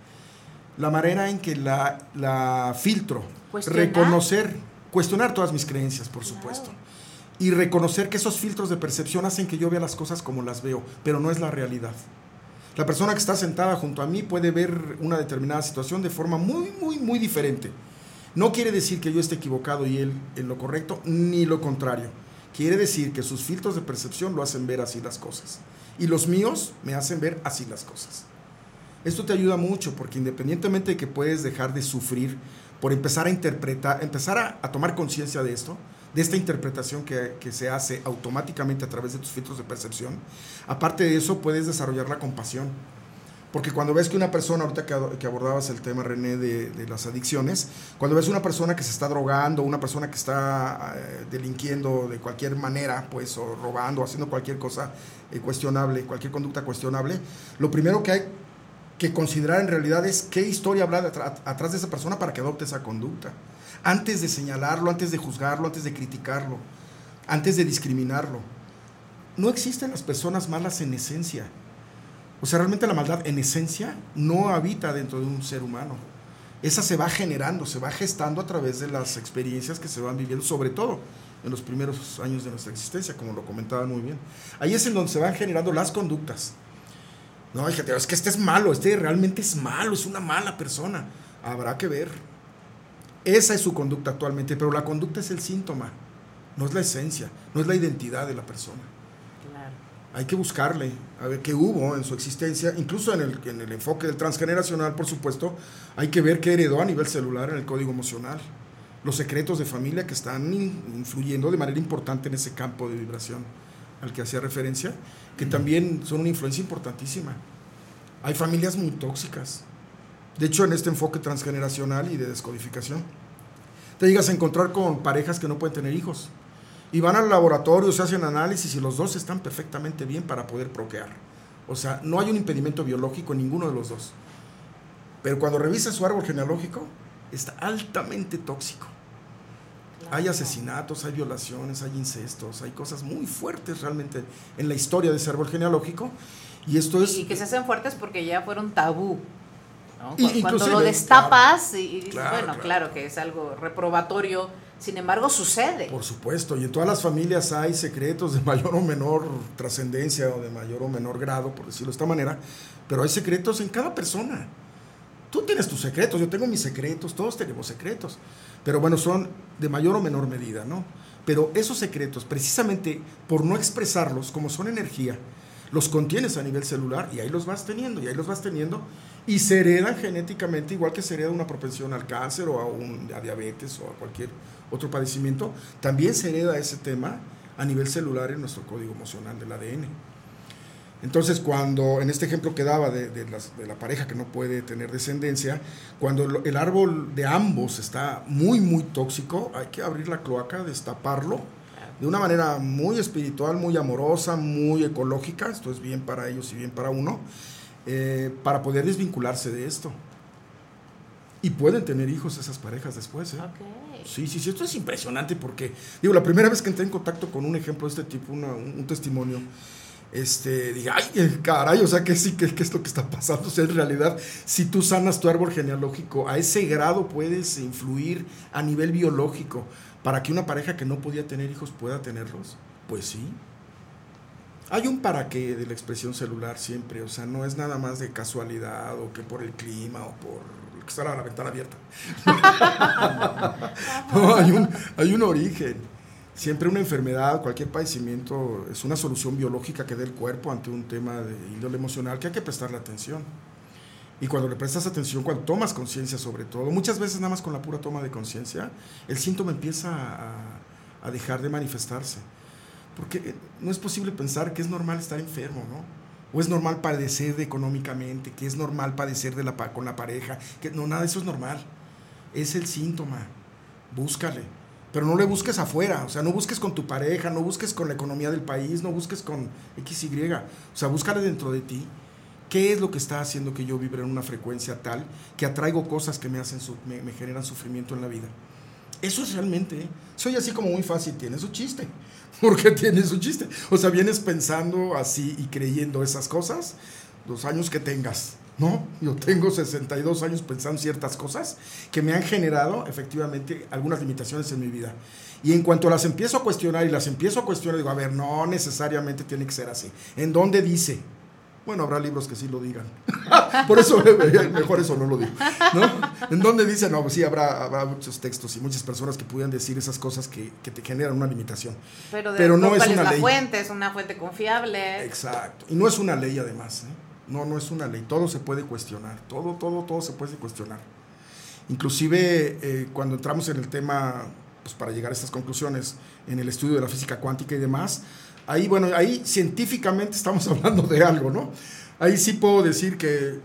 La manera en que la, la filtro, Cuestionar. reconocer, cuestionar todas mis creencias, por supuesto. Y reconocer que esos filtros de percepción hacen que yo vea las cosas como las veo, pero no es la realidad. La persona que está sentada junto a mí puede ver una determinada situación de forma muy, muy, muy diferente. No quiere decir que yo esté equivocado y él en lo correcto, ni lo contrario. Quiere decir que sus filtros de percepción lo hacen ver así las cosas. Y los míos me hacen ver así las cosas. Esto te ayuda mucho porque independientemente de que puedes dejar de sufrir por empezar a interpretar, empezar a, a tomar conciencia de esto, de esta interpretación que, que se hace automáticamente a través de tus filtros de percepción, aparte de eso puedes desarrollar la compasión. Porque cuando ves que una persona, ahorita que, abordabas el tema, René, de, de las adicciones, cuando ves una persona que se está drogando, una persona que está eh, delinquiendo de cualquier manera, pues, o robando, haciendo cualquier cosa eh, cuestionable, cualquier conducta cuestionable, lo primero que hay que considerar en realidad es qué historia habrá atrás de esa persona para que adopte esa conducta. Antes de señalarlo, antes de juzgarlo, antes de criticarlo, antes de discriminarlo. No existen las personas malas en esencia. O sea, realmente la maldad en esencia no habita dentro de un ser humano. Esa se va generando, se va gestando a través de las experiencias que se van viviendo, sobre todo en los primeros años de nuestra existencia, como lo comentaban muy bien. Ahí es en donde se van generando las conductas. No, es que este es malo, este realmente es malo, es una mala persona. Habrá que ver. Esa es su conducta actualmente, pero la conducta es el síntoma, no es la esencia, no es la identidad de la persona. Claro. Hay que buscarle, a ver qué hubo en su existencia, incluso en el, en el enfoque del transgeneracional, por supuesto, hay que ver qué heredó a nivel celular en el código emocional, los secretos de familia que están in- influyendo de manera importante en ese campo de vibración al que hacía referencia, que también son una influencia importantísima. Hay familias muy tóxicas. De hecho, en este enfoque transgeneracional y de descodificación, te llegas a encontrar con parejas que no pueden tener hijos. Y van al laboratorio, se hacen análisis y los dos están perfectamente bien para poder procrear. O sea, no hay un impedimento biológico en ninguno de los dos. Pero cuando revisas su árbol genealógico, está altamente tóxico. Hay asesinatos, hay violaciones, hay incestos, hay cosas muy fuertes realmente en la historia de ese árbol genealógico. Y esto es... Y que se hacen fuertes porque ya fueron tabú. ¿No? Y- Cu- Cuando lo destapas y, y Claro, bueno, claro. claro. que es algo reprobatorio, sin embargo sucede. Por supuesto, y en todas las familias hay secretos de mayor o menor trascendencia o de mayor o menor grado, por decirlo de esta manera, pero hay secretos en cada persona. Tú tienes tus secretos, yo tengo mis secretos, todos tenemos secretos, pero bueno, son de mayor o menor medida, ¿no? Pero esos secretos, precisamente por no expresarlos, como son energía, los contienes a nivel celular y ahí los vas teniendo, y ahí los vas teniendo, y se heredan genéticamente, igual que se hereda una propensión al cáncer o a, un, a diabetes o a cualquier otro padecimiento, también se hereda ese tema a nivel celular en nuestro código emocional del ADN. Entonces, cuando en este ejemplo que daba de, de la pareja que no puede tener descendencia, cuando el árbol de ambos está muy, muy tóxico, hay que abrir la cloaca, destaparlo de una manera muy espiritual, muy amorosa, muy ecológica, esto es bien para ellos y bien para uno, eh, para poder desvincularse de esto. Y pueden tener hijos esas parejas después, ¿eh? Sí, sí, sí, esto es impresionante porque, digo, la primera vez que entré en contacto con un ejemplo de este tipo, una- un, un testimonio, este, dije, ay, eh, caray, o sea, que sí, que, que es lo que está pasando. O sea, en realidad, si tú sanas tu árbol genealógico, a ese grado puedes influir a nivel biológico para que una pareja que no podía tener hijos pueda tenerlos. Pues sí. Hay un para qué de la expresión celular siempre, o sea, no es nada más de casualidad o que por el clima o por que está la ventana abierta. no, hay un, hay un origen. Siempre una enfermedad, cualquier padecimiento, es una solución biológica que dé el cuerpo ante un tema de índole emocional que hay que prestarle atención. Y cuando le prestas atención, cuando tomas conciencia sobre todo, muchas veces nada más con la pura toma de conciencia, el síntoma empieza a, dejar de manifestarse. Porque eh, no es posible pensar que es normal estar enfermo, ¿no? O es normal padecer de económicamente, que es normal padecer de la, con la pareja, que no, nada eso es normal. Es el síntoma. Búscale. Pero no le busques afuera, o sea, no busques con tu pareja, no busques con la economía del país, no busques con XY. O sea, búscale dentro de ti. ¿Qué es lo que está haciendo que yo vibre en una frecuencia tal que atraigo cosas que me, hacen me, me generan sufrimiento en la vida? Eso es realmente, ¿eh? soy así como muy fácil, tiene su chiste. Porque tiene su chiste. O sea, vienes pensando así y creyendo esas cosas los años que tengas, ¿no? Yo tengo 62 años pensando ciertas cosas que me han generado efectivamente algunas limitaciones en mi vida. Y en cuanto las empiezo a cuestionar y las empiezo a cuestionar, digo, a ver, no necesariamente tiene que ser así. ¿En dónde dice? Bueno, habrá libros que sí lo digan. Por eso eh, mejor eso no lo digo. ¿no? En donde dice, no, pues sí, habrá, habrá muchos textos y muchas personas que pudieran decir esas cosas que, que te generan una limitación. Pero, de, Pero no ¿cuál es una la ley. fuente? Es una fuente confiable. Exacto. Y no es una ley además. ¿eh? No, no es una ley. Todo se puede cuestionar. Todo, todo, todo se puede cuestionar. Inclusive eh, cuando entramos en el tema, pues para llegar a estas conclusiones, en el estudio de la física cuántica y demás, ahí, bueno, ahí científicamente estamos hablando de algo, ¿no? Ahí sí puedo decir que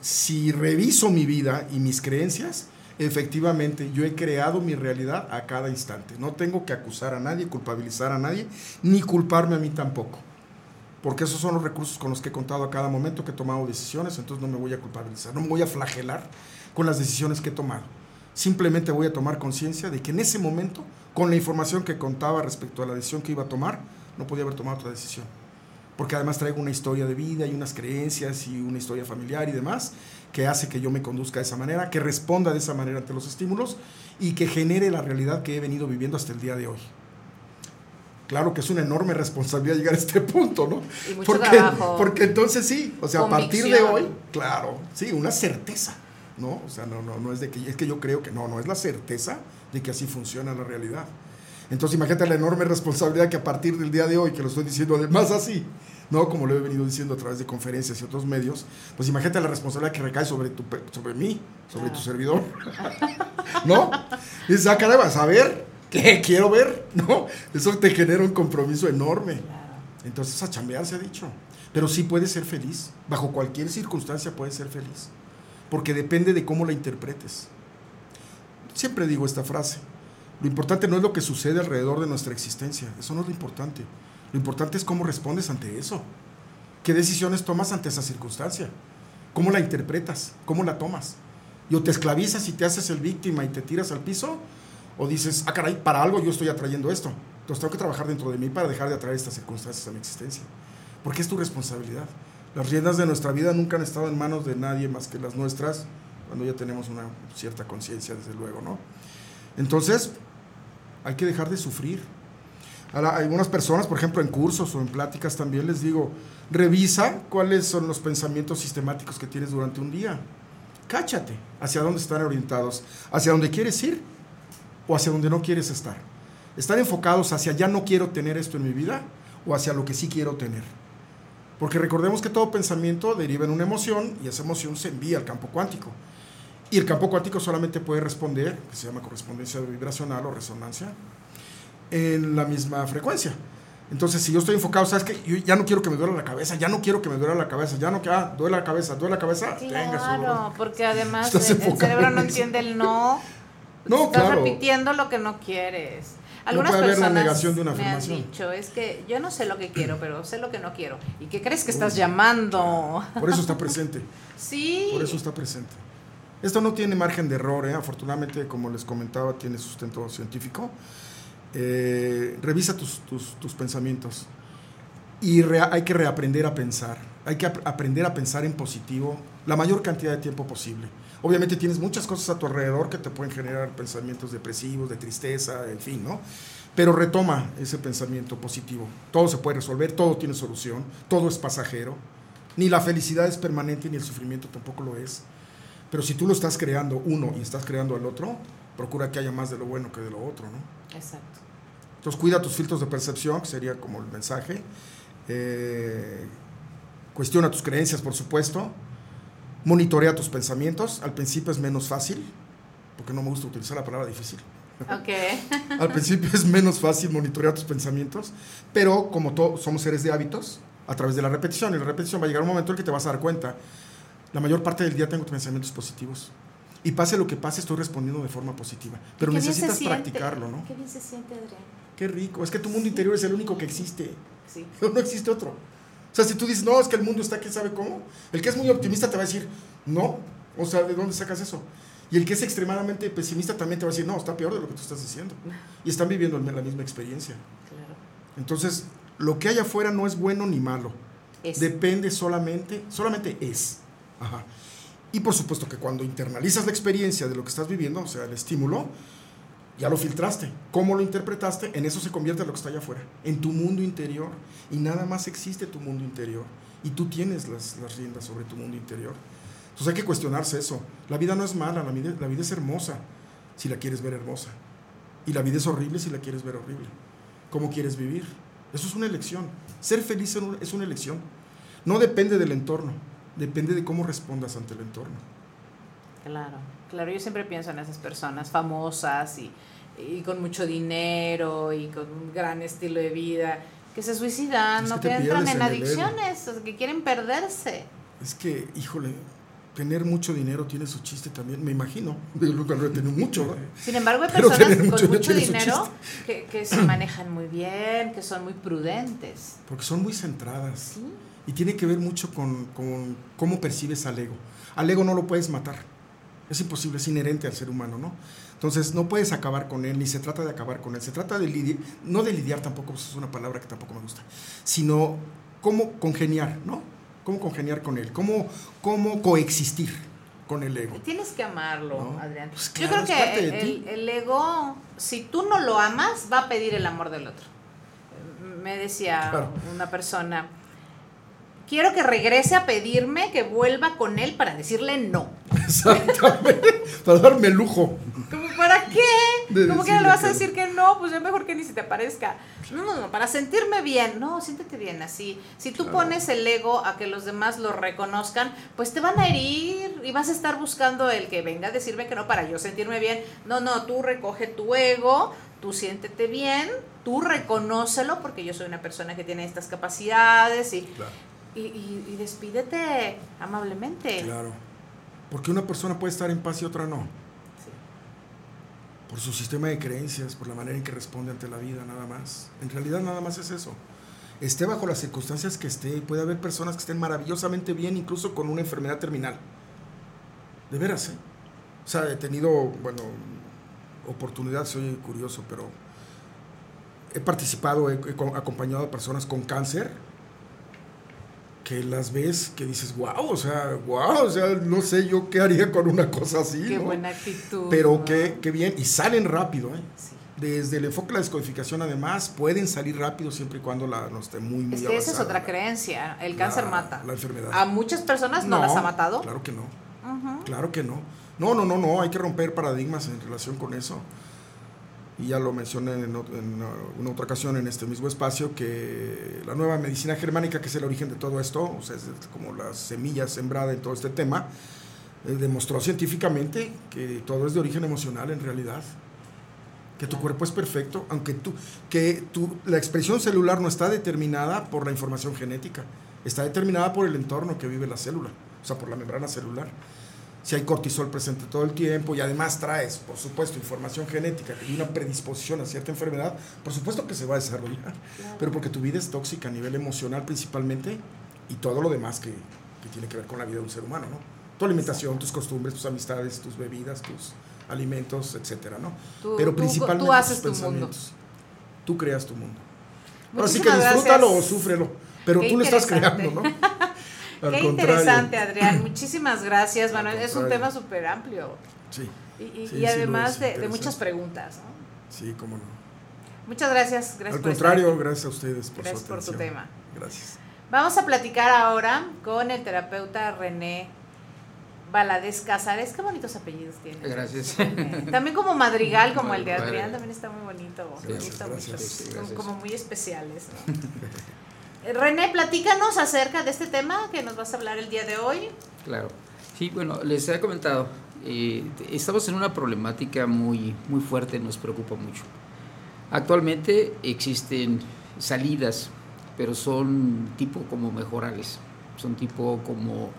si reviso mi vida y mis creencias, efectivamente yo he creado mi realidad a cada instante. No tengo que acusar a nadie, culpabilizar a nadie, ni culparme a mí tampoco. Porque esos son los recursos con los que he contado a cada momento que he tomado decisiones, entonces no me voy a culpabilizar, no me voy a flagelar con las decisiones que he tomado. Simplemente voy a tomar conciencia de que en ese momento, con la información que contaba respecto a la decisión que iba a tomar, no podía haber tomado otra decisión. Porque además traigo una historia de vida y unas creencias y una historia familiar y demás que hace que yo me conduzca de esa manera, que responda de esa manera ante los estímulos y que genere la realidad que he venido viviendo hasta el día de hoy. Claro que es una enorme responsabilidad llegar a este punto, ¿no? Y mucho porque, trabajo. porque entonces sí, o sea, a partir de hoy, claro, sí, una certeza, ¿no? O sea, no, no, no es de que, es que yo creo que no, no, es la certeza de que así funciona la realidad. Entonces imagínate la enorme responsabilidad que a partir del día de hoy, que lo estoy diciendo además así, ¿no? Como lo he venido diciendo a través de conferencias y otros medios, pues imagínate la responsabilidad que recae sobre, tu, sobre mí, sobre tu servidor, ¿no? Y dices, ah, caray, vas a ver, ¿qué quiero ver? ¿No? Eso te genera un compromiso enorme. Entonces a chambear se ha dicho. Pero sí puedes ser feliz, bajo cualquier circunstancia puedes ser feliz, porque depende de cómo la interpretes. Siempre digo esta frase, lo importante no es lo que sucede alrededor de nuestra existencia, eso no es lo importante. Lo importante es cómo respondes ante eso. ¿Qué decisiones tomas ante esa circunstancia? ¿Cómo la interpretas? ¿Cómo la tomas? Y o te esclavizas y te haces el víctima y te tiras al piso, o dices, ah, caray, para algo yo estoy atrayendo esto. Entonces tengo que trabajar dentro de mí para dejar de atraer estas circunstancias a mi existencia. Porque es tu responsabilidad. Las riendas de nuestra vida nunca han estado en manos de nadie más que las nuestras, cuando ya tenemos una cierta conciencia, desde luego, ¿no? Entonces, hay que dejar de sufrir. Ahora, algunas personas, por ejemplo, en cursos o en pláticas también les digo, revisa cuáles son los pensamientos sistemáticos que tienes durante un día. Cáchate hacia dónde están orientados, hacia dónde quieres ir o hacia dónde no quieres estar. ¿Están enfocados hacia ya no quiero tener esto en mi vida o hacia lo que sí quiero tener? Porque recordemos que todo pensamiento deriva en una emoción y esa emoción se envía al campo cuántico. Y el campo cuántico solamente puede responder, que se llama correspondencia vibracional o resonancia, en la misma frecuencia. Entonces, si yo estoy enfocado, ¿sabes qué? Yo ya no quiero que me duela la cabeza, ya no quiero que me duela la cabeza, ya no que, ah, duele la cabeza, duele la cabeza, tenga su Claro, dolor. porque además el, cerebro no entiende el no. No, Estás claro. repitiendo lo que no quieres. No Algunas haber la personas negación de una me han dicho, es que yo no sé lo que quiero, pero sé lo que no quiero. ¿Y qué crees que estás llamando? Por eso está presente. Sí. Por eso está presente. Esto no tiene margen de error, ¿eh? afortunadamente, como les comentaba, tiene sustento científico. Eh, revisa tus, tus- tus pensamientos y hay que reaprender a pensar. Hay que ap- aprender a pensar en positivo la mayor cantidad de tiempo posible. Obviamente tienes muchas cosas a tu alrededor que te pueden generar pensamientos depresivos, de tristeza, en fin, ¿no? Pero retoma ese pensamiento positivo. Todo se puede resolver, todo tiene solución, todo es pasajero. Ni la felicidad es permanente, ni el sufrimiento tampoco lo es. Pero si tú lo estás creando uno y estás creando al otro, procura que haya más de lo bueno que de lo otro, ¿no? Exacto. Entonces cuida tus filtros de percepción, que sería como el mensaje. Eh, cuestiona tus creencias, por supuesto. Monitorea tus pensamientos. Al principio es menos fácil, porque no me gusta utilizar la palabra difícil. Ok. Al principio es menos fácil monitorear tus pensamientos, pero como todos somos seres de hábitos, a través de la repetición, y la repetición va a llegar un momento en el que te vas a dar cuenta, la mayor parte del día tengo pensamientos positivos. Y pase lo que pase, estoy respondiendo de forma positiva. Pero necesitas practicarlo, ¿no? Qué bien se siente, Adrián. Qué rico. Es que tu mundo interior es el único que existe. Sí. No existe otro. O sea, si tú dices, no, es que el mundo está, quién sabe cómo, el que es muy optimista te va a decir, no. O sea, ¿de dónde sacas eso? Y el que es extremadamente pesimista también te va a decir, no, está peor de lo que tú estás diciendo. Y están viviendo la misma experiencia. Claro. Entonces, lo que hay afuera no es bueno ni malo. Es. Depende solamente, solamente es. Y por supuesto que cuando internalizas la experiencia de lo que estás viviendo, o sea, el estímulo, ya lo filtraste. ¿Cómo lo interpretaste? En eso se convierte lo que está allá afuera, en tu mundo interior. Y nada más existe tu mundo interior. y tú tienes las, riendas sobre tu mundo interior. Entonces hay que cuestionarse eso. La vida no es mala, la vida, es hermosa si la quieres ver hermosa. Y la vida es horrible si la quieres ver horrible. ¿Cómo quieres vivir? Eso es una elección. Ser feliz es una elección. No depende del entorno, depende de cómo respondas ante el entorno. Claro, claro, yo siempre pienso en esas personas famosas y, y con mucho dinero y con un gran estilo de vida que se suicidan, Es ¿no? que que, te entran en en adicciones, que quieren perderse. Es que, híjole, tener mucho dinero tiene su chiste también, me imagino. Yo nunca lo he tenido mucho. ¿verdad? Sin embargo, hay personas con mucho mucho dinero que, que se manejan muy bien, que son muy prudentes. Porque son muy centradas. Y tiene que ver mucho con, con cómo percibes al ego. Al ego no lo puedes matar. Es imposible, es inherente al ser humano, ¿no? Entonces no puedes acabar con él, ni se trata de acabar con él. Se trata de lidiar, no de lidiar tampoco, pues, es una palabra que tampoco me gusta, sino cómo congeniar, ¿no? Cómo congeniar con él, cómo, cómo coexistir con el ego. Tienes que amarlo, No, Adrián. pues Yo claro, creo es parte que el, ego, si tú no lo amas, va a pedir el amor del otro. Me decía Claro. una persona, quiero que regrese a pedirme que vuelva con él para decirle no. Exactamente. Para darme lujo. ¿Cómo para qué? ¿Cómo que le vas a decir que no? Pues ya mejor que ni se te aparezca. No, no, no, para sentirme bien. No, siéntete bien así. Si tú Claro. pones el ego a que los demás lo reconozcan, pues te van a herir y vas a estar buscando el que venga a decirme que no para yo sentirme bien. No, no, tú recoge tu ego, tú siéntete bien, tú reconócelo porque yo soy una persona que tiene estas capacidades y, y, y- y despídete amablemente. Claro. Porque una persona puede estar en paz y otra no. Por su sistema de creencias, por la manera en que responde ante la vida, nada más. En realidad nada más es eso. Esté bajo las circunstancias que esté, puede haber personas que estén maravillosamente bien, incluso con una enfermedad terminal. De veras, ¿eh? O sea, he tenido, bueno, oportunidad, soy curioso, pero he participado, he, he co- acompañado a personas con cáncer que las ves que dices, wow, o sea, wow, o sea, no sé yo qué haría con una cosa así. Qué ¿no? buena actitud. Pero ¿no? qué, qué bien, y salen rápido, ¿eh? Desde el enfoque de la descodificación, además, pueden salir rápido siempre y cuando la, no esté muy, muy Es que esa es otra creencia. El cáncer La- mata. La enfermedad. A muchas personas no, las ha matado. Claro que no. Claro que no. No, no, no, no, hay que romper paradigmas en relación con eso. Y ya lo mencioné en, en, una otra ocasión en este mismo espacio, que la nueva medicina germánica, que es el origen de todo esto, o sea, es como la semilla sembrada en todo este tema, eh, demostró científicamente que todo es de origen emocional en realidad. Que tu cuerpo es perfecto, aunque tú, que tu, la expresión celular no está determinada por la información genética, está determinada por el entorno que vive la célula, o sea, por la membrana celular. Si hay cortisol presente todo el tiempo y además traes, por supuesto, información genética y una predisposición a cierta enfermedad, por supuesto que se va a desarrollar, pero porque tu vida es tóxica a nivel emocional principalmente y todo lo demás que, que tiene que ver con la vida de un ser humano, ¿no? Tu alimentación, tus costumbres, tus amistades, tus bebidas, tus alimentos, etcétera, ¿no? Tú- pero tú- principalmente tú haces tus tu mundo. pensamientos. Tú creas tu mundo. Ahora sí que Muchísimas disfrútalo gracias. o súfrelo, pero Qué tú lo estás creando, ¿no? Al Qué contrario. interesante, Adrián. Muchísimas gracias. Bueno, es un tema súper amplio. Sí. Y, y- Sí, y sí, además de, muchas preguntas. ¿no? Sí, cómo no. Muchas gracias. Gracias Al por contrario, estar gracias a ustedes por Gracias su por tu atención. tema. Gracias. Vamos a platicar ahora con el terapeuta René Valadez Casares. Qué bonitos apellidos tiene. Gracias. También como madrigal, como el de. Adrián, también está muy bonito. Gracias, gracias, gracias. como muy especiales. ¿no? René, platícanos acerca de este tema que nos vas a hablar el día de hoy. Claro. Sí, bueno, les he comentado, eh, estamos en una problemática muy, muy fuerte, nos preocupa mucho. Actualmente existen salidas, pero son tipo como mejorales, son tipo como,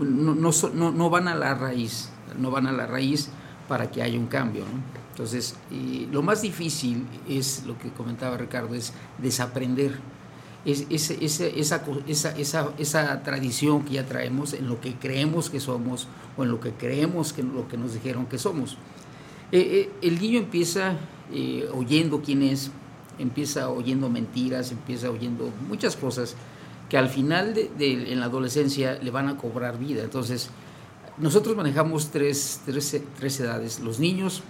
no, no, no, van a la raíz, no van a la raíz para que haya un cambio. Entonces, eh, lo más difícil es lo que comentaba Ricardo, es desaprender es, esa, tradición que ya traemos en lo que creemos que somos o en lo que creemos que lo que nos dijeron que somos. Eh, eh, el niño empieza eh, oyendo quién es, empieza oyendo mentiras, empieza oyendo muchas cosas que al final en la adolescencia le van a cobrar vida. Entonces, nosotros manejamos tres, tres, tres edades. Los niños,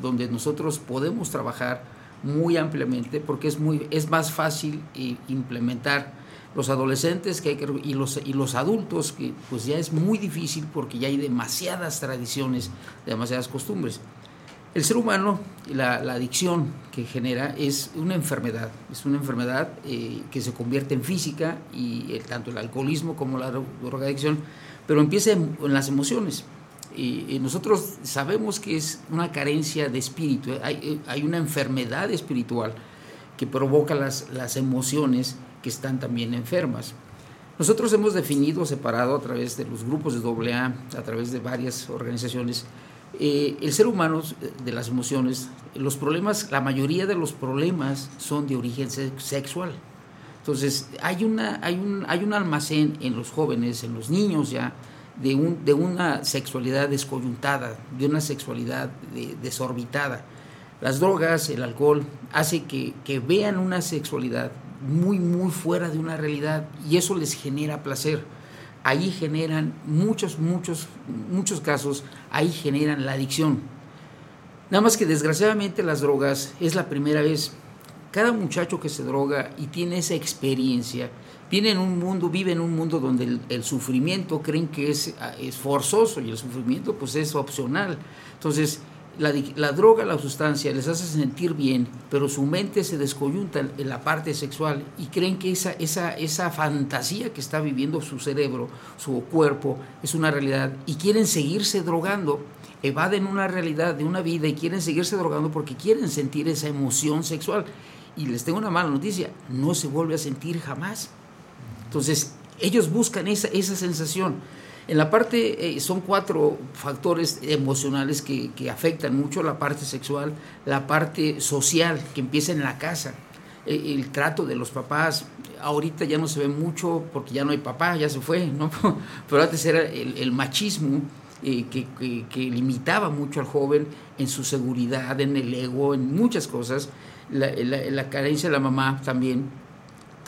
donde nosotros podemos trabajar muy ampliamente porque es, muy, es más fácil eh, implementar los adolescentes que hay que, y, los, y los adultos, que pues ya es muy difícil porque ya hay demasiadas tradiciones, demasiadas costumbres. El ser humano, la, adicción que genera es una enfermedad, es una enfermedad eh, que se convierte en física y el- tanto el alcoholismo como la dro- drogadicción, pero empieza en las emociones. Y, nosotros sabemos que es una carencia de espíritu, eh, hay, eh, hay una enfermedad espiritual que provoca las, las emociones que están también enfermas. Nosotros hemos definido, separado a través de los grupos de AA, a través de varias organizaciones, eh, el ser humano de las emociones, los problemas, la mayoría de los problemas son de origen se- sexual. Entonces, hay, una, hay, un, hay un almacén en los jóvenes, en los niños ya, de, un, de una sexualidad descoyuntada, de una sexualidad de- desorbitada. Las drogas, el alcohol, hace que, que vean una sexualidad muy, muy fuera de una realidad y eso les genera placer. Ahí generan muchos, muchos, muchos casos, ahí generan la adicción. Nada más que desgraciadamente las drogas es la primera vez. Cada muchacho que se droga y tiene esa experiencia, viene en un mundo, vive en un mundo donde el, sufrimiento creen que es, ah, es forzoso y el sufrimiento pues es opcional. Entonces, la, la droga, la sustancia, les hace sentir bien, pero su mente se descoyunta en la parte sexual y creen que esa, esa, esa fantasía que está viviendo su cerebro, su cuerpo, es una realidad y quieren seguirse drogando, evaden una realidad de una vida y quieren seguirse drogando porque quieren sentir esa emoción sexual. Y les tengo una mala noticia, no se vuelve a sentir jamás. Entonces, ellos buscan esa, esa sensación. En la parte, eh, son cuatro factores emocionales que, que afectan mucho la parte sexual, la parte social, que empieza en la casa, eh, el trato de los papás. Ahorita ya no se ve mucho porque ya no hay papá, ya se fue, ¿no? Pero antes era el, machismo eh, que, que- limitaba mucho al joven en su seguridad, en el ego, en muchas cosas. La carencia de la mamá también.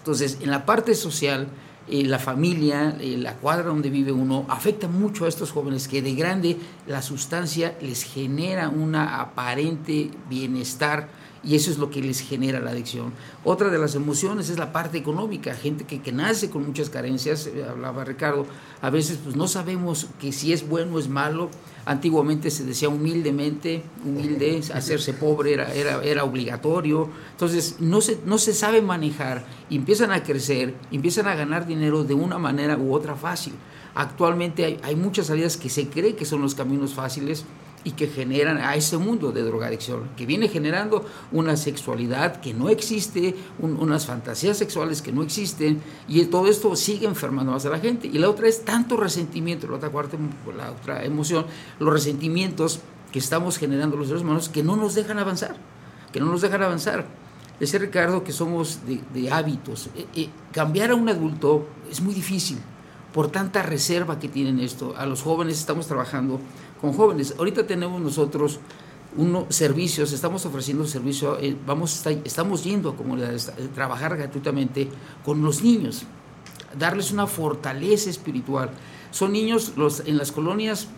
Entonces, en la parte social, eh, la familia, eh, la cuadra donde vive uno, afecta mucho a estos jóvenes que de grande la sustancia les genera una aparente bienestar y eso es lo que les genera la adicción. Otra de las emociones es la parte económica, gente que, que nace con muchas carencias, eh, hablaba Ricardo, a veces pues no sabemos que si es bueno o es malo, antiguamente se decía humildemente, humilde, hacerse pobre era, era, era obligatorio, entonces no se, no se sabe manejar, y empiezan a crecer, empiezan a ganar dinero de una manera u otra fácil. Actualmente hay, hay muchas salidas que se cree que son los caminos fáciles, y que generan a ese mundo de drogadicción, que viene generando una sexualidad que no existe, un- unas fantasías sexuales que no existen, y todo esto sigue enfermando más a la gente. Y la otra es tanto resentimiento, la otra, cuarta, la otra emoción, los resentimientos que estamos generando los seres humanos que no nos dejan avanzar, que no nos dejan avanzar. Decía Ricardo que somos de, de hábitos. Eh, eh, cambiar a un adulto es muy difícil por tanta reserva que tienen esto. A los jóvenes estamos trabajando con jóvenes. Ahorita tenemos nosotros unos servicios, estamos ofreciendo servicio, eh, vamos, estamos yendo a comunidades trabajar gratuitamente con los niños, darles una fortaleza espiritual. Son niños los, en las colonias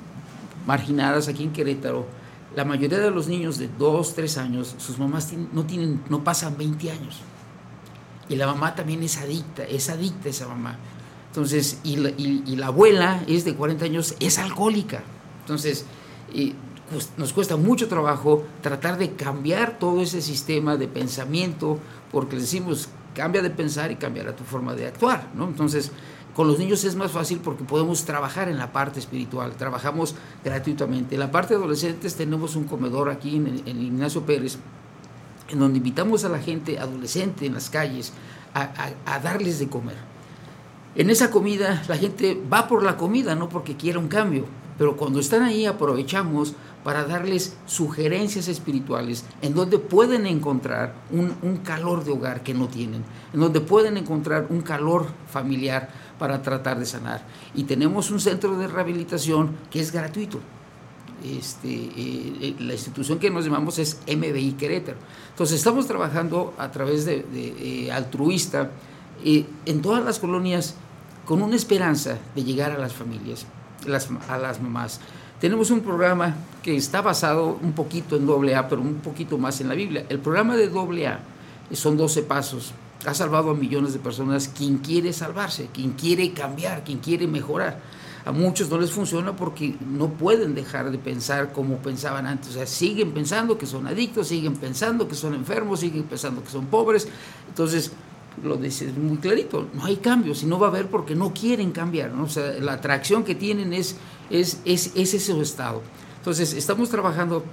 marginadas aquí en Querétaro, la mayoría de los niños de 2, 3 años, sus mamás no, tienen, no pasan 20 años. Y la mamá también es adicta, es adicta esa mamá. Entonces, y la, y- y la abuela es de 40 años, es alcohólica. Entonces, nos cuesta mucho trabajo tratar de cambiar todo ese sistema de pensamiento, porque le decimos, cambia de pensar y cambiará tu forma de actuar. Entonces, con los niños es más fácil porque podemos trabajar en la parte espiritual, trabajamos gratuitamente. En la parte de adolescentes tenemos un comedor aquí en, Ignacio Pérez, en donde invitamos a la gente adolescente en las calles a- a darles de comer. En esa comida la gente va por la comida, no porque quiera un cambio, pero cuando están ahí aprovechamos para darles sugerencias espirituales en donde pueden encontrar un, calor de hogar que no tienen, en donde pueden encontrar un calor familiar para tratar de sanar. Y tenemos un centro de rehabilitación que es gratuito este, eh, eh, la institución que nos llamamos es MBI Querétaro. Entonces estamos trabajando a través de, eh, altruista en todas las colonias con una esperanza de llegar a las familias, las- a las mamás. Tenemos un programa que está basado un poquito en AA, pero un poquito más en la Biblia. El programa de AA son 12 pasos Ha salvado a millones de personas quien quiere salvarse, quien quiere cambiar, quien quiere mejorar. A muchos no les funciona porque no pueden dejar de pensar como pensaban antes. O sea, siguen pensando que son adictos, siguen pensando que son enfermos, siguen pensando que son pobres. Entonces, lo dices muy clarito, no hay cambios y no va a haber porque no quieren cambiar. ¿no? O sea, la atracción que tienen es, es, es, es ese estado. Entonces, estamos trabajando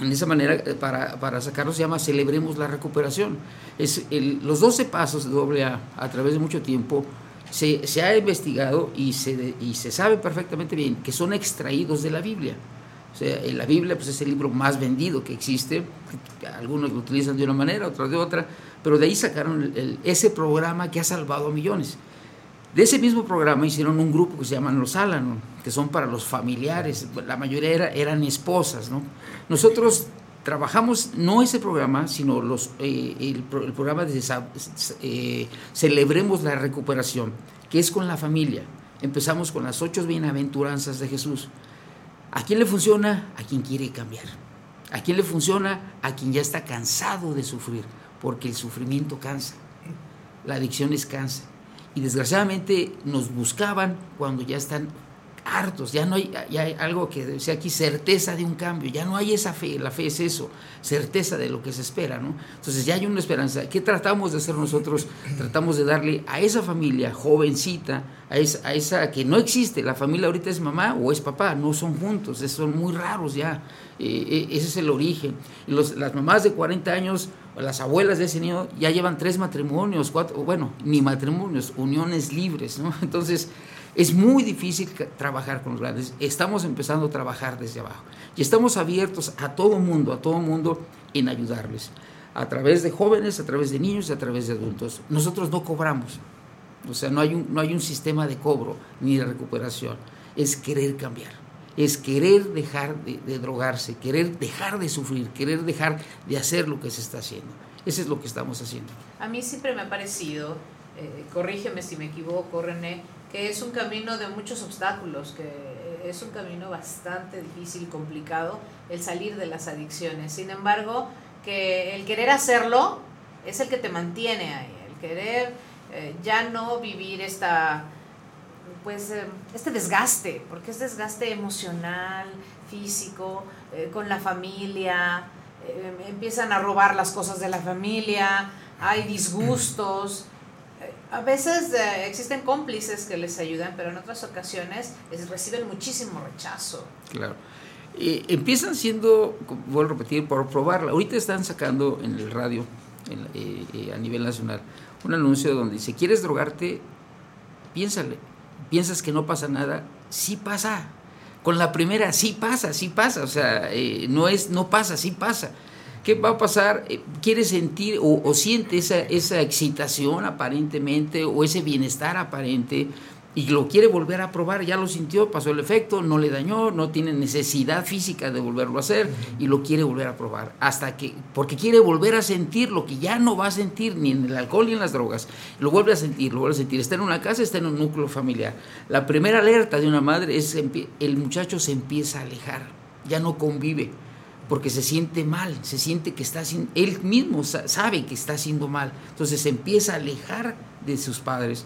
en esa manera eh, para, para sacarlo se llama Celebremos la Recuperación. Es los 12 pasos de doble A a través de mucho tiempo se, se ha investigado y se, y se sabe perfectamente bien que son extraídos de la Biblia. O sea, en la Biblia pues, es el libro más vendido que existe. Algunos lo utilizan de una manera, otros de otra, pero de ahí sacaron el- el- ese programa que ha salvado a millones. De ese mismo programa hicieron un grupo que se llaman Los Alanon, que son para los familiares, la mayoría era- eran esposas, ¿no? Nosotros trabajamos no ese programa, sino los, eh, el, el programa de eh, Celebremos la Recuperación, que es con la familia. Empezamos con las ocho bienaventuranzas de Jesús. ¿A quién le funciona? A quien quiere cambiar. ¿A quién le funciona? A quien ya está cansado de sufrir, porque el sufrimiento cansa. La adicción es cansa. Y desgraciadamente nos buscaban cuando ya están hartos, ya no hay, ya hay algo que decía aquí, certeza de un cambio, ya no hay esa fe, la fe es eso, certeza de lo que se espera, ¿no? Entonces ya hay una esperanza. ¿Qué tratamos de hacer nosotros? Tratamos de darle a esa familia jovencita, a esa, a esa que no existe, la familia ahorita es mamá o es papá, no son juntos, son muy raros ya, Eh, eh, ese es el origen. Las mamás de 40 años, las abuelas de ese niño, ya llevan tres matrimonios, cuatro, bueno, ni matrimonios, uniones libres, ¿no? Entonces, es muy difícil trabajar con los grandes. Estamos empezando a trabajar desde abajo. Y estamos abiertos a todo mundo, a todo mundo en ayudarles. A través de jóvenes, a través de niños a través de adultos. Nosotros no cobramos. O sea, no hay un, no hay un sistema de cobro ni de recuperación. Es querer cambiar. Es querer dejar de, de drogarse, querer dejar de sufrir, querer dejar de hacer lo que se está haciendo. Eso es lo que estamos haciendo. A mí siempre me ha parecido, eh, corrígeme si me equivoco, René, que es un camino de muchos obstáculos, que es un camino bastante difícil, complicado, el salir de las adicciones. Sin embargo, que el querer hacerlo es el que te mantiene ahí, el querer eh, ya no vivir esta pues eh, este desgaste, porque es desgaste emocional, físico, eh, con la familia, eh, empiezan a robar las cosas de la familia, hay disgustos. A veces eh, existen cómplices que les ayudan, pero en otras ocasiones es- reciben muchísimo rechazo. Claro. Eh, empiezan siendo, vuelvo a repetir, por probarla. Ahorita están sacando en el radio, en eh, eh, a nivel nacional, un anuncio donde dice, ¿quieres drogarte? Piénsale. ¿Piensas que no pasa nada? Sí pasa. Con la primera, sí pasa, sí pasa. O sea, eh, no es, no pasa, sí pasa. ¿Qué va a pasar? Eh, ¿Quiere sentir o, siente esa, esa excitación aparentemente o ese bienestar aparente y lo quiere volver a probar? Ya lo sintió, pasó el efecto, no le dañó, no tiene necesidad física de volverlo a hacer y lo quiere volver a probar. Hasta que, porque quiere volver a sentir lo que ya no va a sentir ni en el alcohol ni en las drogas. Lo vuelve a sentir, lo vuelve a sentir. Está en una casa, está en un núcleo familiar. La primera alerta de una madre es el muchacho se empieza a alejar, ya no convive porque se siente mal, se siente que está haciendo, él mismo sa- sabe que está haciendo mal, entonces se empieza a alejar de sus padres,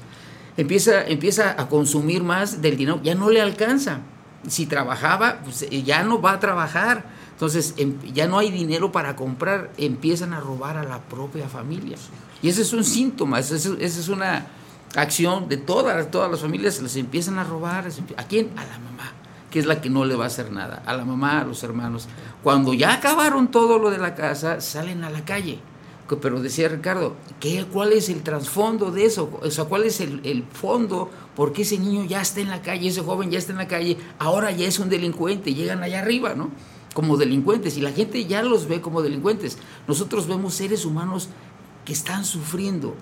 empieza, empieza a consumir más del dinero, ya no le alcanza, si trabajaba, pues eh, ya no va a trabajar, entonces em- ya no hay dinero para comprar, empiezan a robar a la propia familia, y ese es un síntoma, esa es, una acción de todas, todas las familias, les empiezan a robar, ¿a quién? A la mamá que es la que no le va a hacer nada, a la mamá, a los hermanos. Cuando ya acabaron todo lo de la casa, salen a la calle. Pero decía Ricardo, ¿qué, ¿cuál es el trasfondo de eso? O sea, ¿cuál es el, el fondo? ¿Por qué ese niño ya está en la calle, ese joven ya está en la calle, ahora ya es un delincuente, llegan allá arriba, ¿no? Como delincuentes, y la gente ya los ve como delincuentes. Nosotros vemos seres humanos que están sufriendo,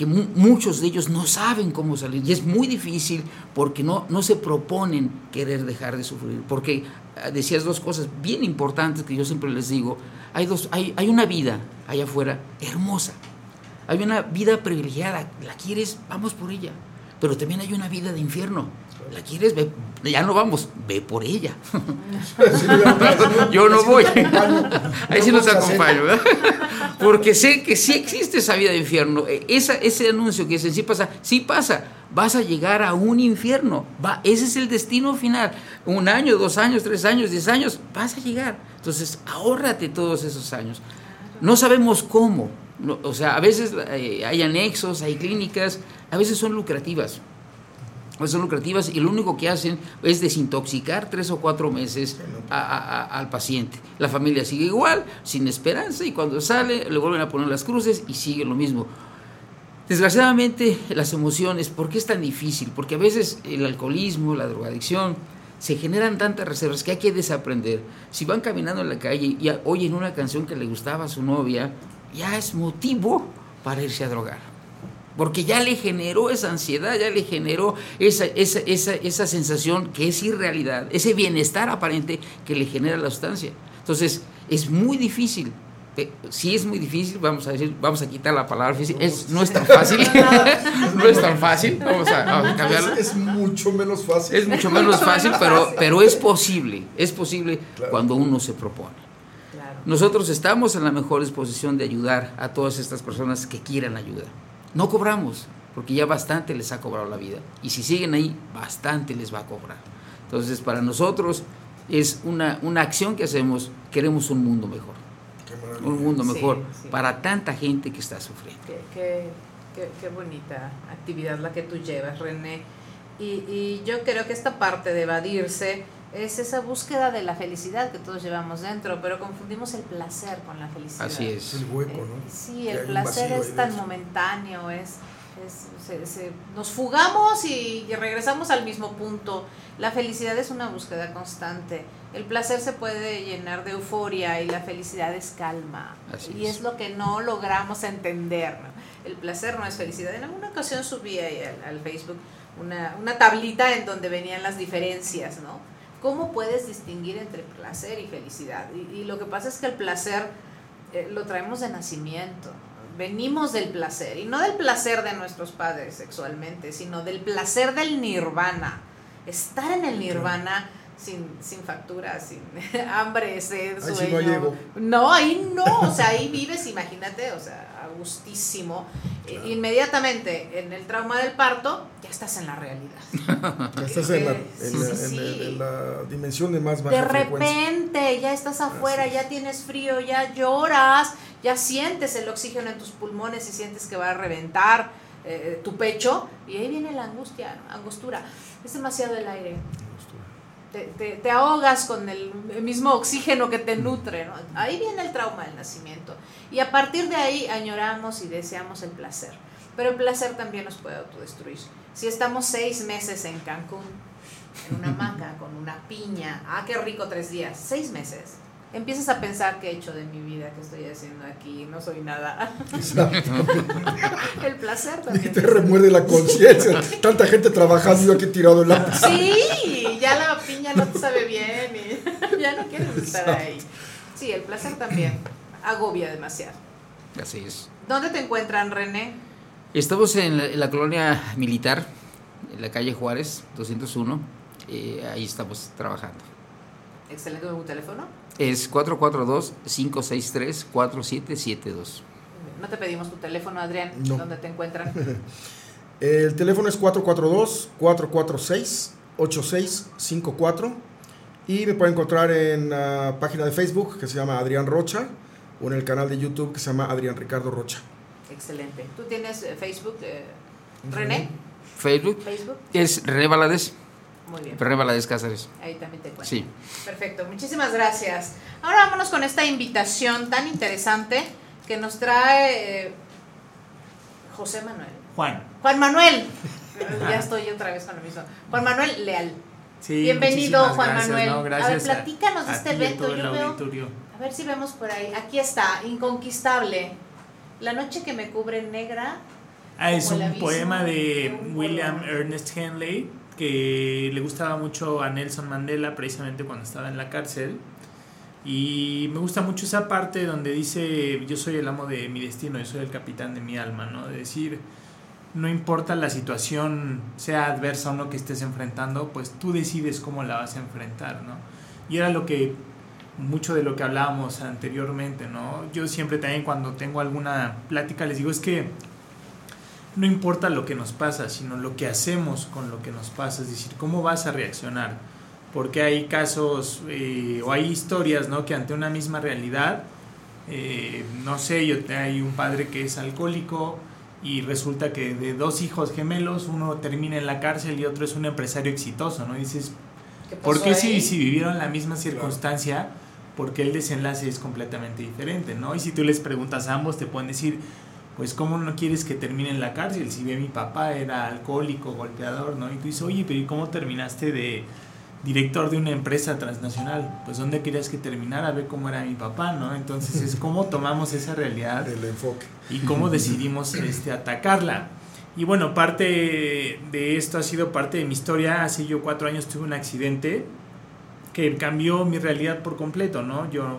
que mu- muchos de ellos no saben cómo salir y es muy difícil porque no, no se proponen querer dejar de sufrir. Porque ah, decías dos cosas bien importantes que yo siempre les digo. Hay, dos, hay, hay una vida allá afuera hermosa. Hay una vida privilegiada. ¿La quieres? Vamos por ella. pero también hay una vida de infierno. ¿La quieres? Ve, ya no vamos, ve por ella. Yo no voy. Ahí sí nos acompaño, ¿verdad? Porque sé que sí existe esa vida de infierno. E- Esa, ese anuncio que dice, sí pasa, sí pasa. Vas a llegar a un infierno. Va, ese es el destino final. Un año, dos años, tres años, diez años, vas a llegar. Entonces, ahórrate todos esos años. No sabemos cómo. O sea, a veces eh, hay anexos, hay clínicas, a veces son lucrativas. Veces son lucrativas y lo único que hacen es desintoxicar tres o cuatro meses a- a- a- al paciente. La familia sigue igual, sin esperanza, y cuando sale le vuelven a poner las cruces y sigue lo mismo. Desgraciadamente, las emociones, ¿por qué es tan difícil? Porque a veces el alcoholismo, la drogadicción, se generan tantas reservas que hay que desaprender. Si van caminando en la calle y oyen una canción que le gustaba a su novia, ya es motivo para irse a drogar. Porque ya le generó esa ansiedad, ya le generó esa, esa, esa, esa sensación que es irrealidad, ese bienestar aparente que le genera la sustancia. Entonces, es muy difícil. Eh, Si es muy difícil, vamos a decir, vamos a quitar la palabra difícil, es, no es tan fácil, no es tan fácil, vamos a, vamos a cambiarla. Es, es mucho menos fácil. Es mucho menos fácil, pero, pero es posible, es posible cuando uno se propone. Nosotros estamos en la mejor disposición de ayudar a todas estas personas que quieran ayuda. No cobramos, porque ya bastante les ha cobrado la vida. Y si siguen ahí, bastante les va a cobrar. Entonces, para nosotros es una, una acción que hacemos, queremos un mundo mejor. Un mundo Sí, mejor sí. para tanta gente que está sufriendo. Qué, qué- qué- qué bonita actividad la que tú llevas, René. Y, y yo creo que esta parte de evadirse es esa búsqueda de la felicidad que todos llevamos dentro, pero confundimos el placer con la felicidad. Así es. El hueco, ¿no? Sí, Que el placer es tan momentáneo, es, es- se- se- nos fugamos y, y regresamos al mismo punto. La felicidad es una búsqueda constante. El placer se puede llenar de euforia y la felicidad es calma. Así y es. es lo que no logramos entender. ¿no? El placer no es felicidad. En alguna ocasión subí ahí al, al Facebook una, una tablita en donde venían las diferencias, ¿no? ¿Cómo puedes distinguir entre placer y felicidad? Y, y lo que pasa es que el placer eh, lo traemos de nacimiento. Venimos del placer, y no del placer de nuestros padres sexualmente, sino del placer del nirvana. Estar en el nirvana sin, sin factura, sin hambre, sed, Ahí sí sueño. No, ahí no, o sea, ahí vives, imagínate, o sea, a gustísimo. Eh, Inmediatamente, en el trauma del parto, ya estás en la realidad. Ya estás en la, en Sí, la- sí, en la- sí. en la dimensión de más baja De repente ya estás afuera, ya tienes frío, ya lloras, ya sientes el oxígeno en tus pulmones y sientes que va a reventar eh, tu pecho y ahí viene la angustia, angostura. Es demasiado el aire. Te, te- te ahogas con el mismo oxígeno que te nutre. ¿no? Ahí viene el trauma del nacimiento. Y a partir de ahí añoramos y deseamos el placer. Pero el placer también nos puede autodestruir. Si estamos seis meses en Cancún, en una hamaca, con una piña, ah, qué rico tres días, seis meses. Empiezas a pensar qué he hecho de mi vida, qué estoy haciendo aquí, no soy nada. el placer Y también. te remuerde la conciencia. Tanta gente trabajando y yo aquí tirado en la Sí, ya no te sabe bien y ya no quieres estar ahí. Sí, el placer también agobia demasiado. Así es. ¿Dónde te encuentran, René? Estamos en la, en la colonia militar, en la calle Juárez, 201. eh, ahí estamos trabajando. Excelente tu teléfono. Es 442-563-4772. No te pedimos tu teléfono, Adrián. No. ¿Dónde te encuentran? El teléfono es 442-446-8654 y me pueden encontrar en la página de Facebook que se llama Adrián Rocha o en el canal de YouTube que se llama Adrián Ricardo Rocha. Excelente. ¿Tú tienes eh, Facebook, eh, René? Facebook Facebook. es René Valadez. Muy bien. René Valadez Cáceres. Ahí también te encuentro. Sí. Perfecto, muchísimas gracias. Ahora vámonos con esta invitación tan interesante que nos trae eh, José Manuel. Juan. Juan Manuel. ya estoy otra vez con lo mismo. Juan Manuel Leal. Sí, Bienvenido, Juan gracias, Manuel. no, a ver, gracias platícanos de este evento. el Yo veo, a ver si vemos por ahí. Aquí está, Inconquistable. La noche que me cubre negra. Ah, es un abismo poema de un William. Ernest Henley que le gustaba mucho a Nelson Mandela precisamente cuando estaba en la cárcel. Y me gusta mucho esa parte donde dice, yo soy el amo de mi destino, yo soy el capitán de mi alma, ¿no? De decir, no importa la situación, sea adversa o no que estés enfrentando, pues tú decides cómo la vas a enfrentar, ¿no? Y era lo que, mucho de lo que hablábamos anteriormente, ¿no? Yo siempre también cuando tengo alguna plática les digo, es que no importa lo que nos pasa, sino lo que hacemos con lo que nos pasa, es decir, cómo vas a reaccionar. Porque hay casos eh, o hay historias, ¿no? Que ante una misma realidad, eh, no sé, yo hay un padre que es alcohólico y resulta que de dos hijos gemelos, uno termina en la cárcel y otro es un empresario exitoso, ¿no? Y dices, ¿por qué si, si vivieron la misma circunstancia, por qué el desenlace es completamente diferente, ¿no? Y si tú les preguntas a ambos, te pueden decir, pues ¿cómo no quieres que termine en la cárcel? Si ve mi papá era alcohólico, golpeador, ¿no? Y tú dices, oye, pero ¿y cómo terminaste de director de una empresa transnacional? Pues ¿dónde querías que terminara? Ve cómo era mi papá, ¿no? Entonces es cómo tomamos esa realidad El enfoque. y cómo decidimos este, atacarla. Y bueno, parte de esto ha sido parte de mi historia. Hace yo cuatro años tuve un accidente que cambió mi realidad por completo, ¿no? Yo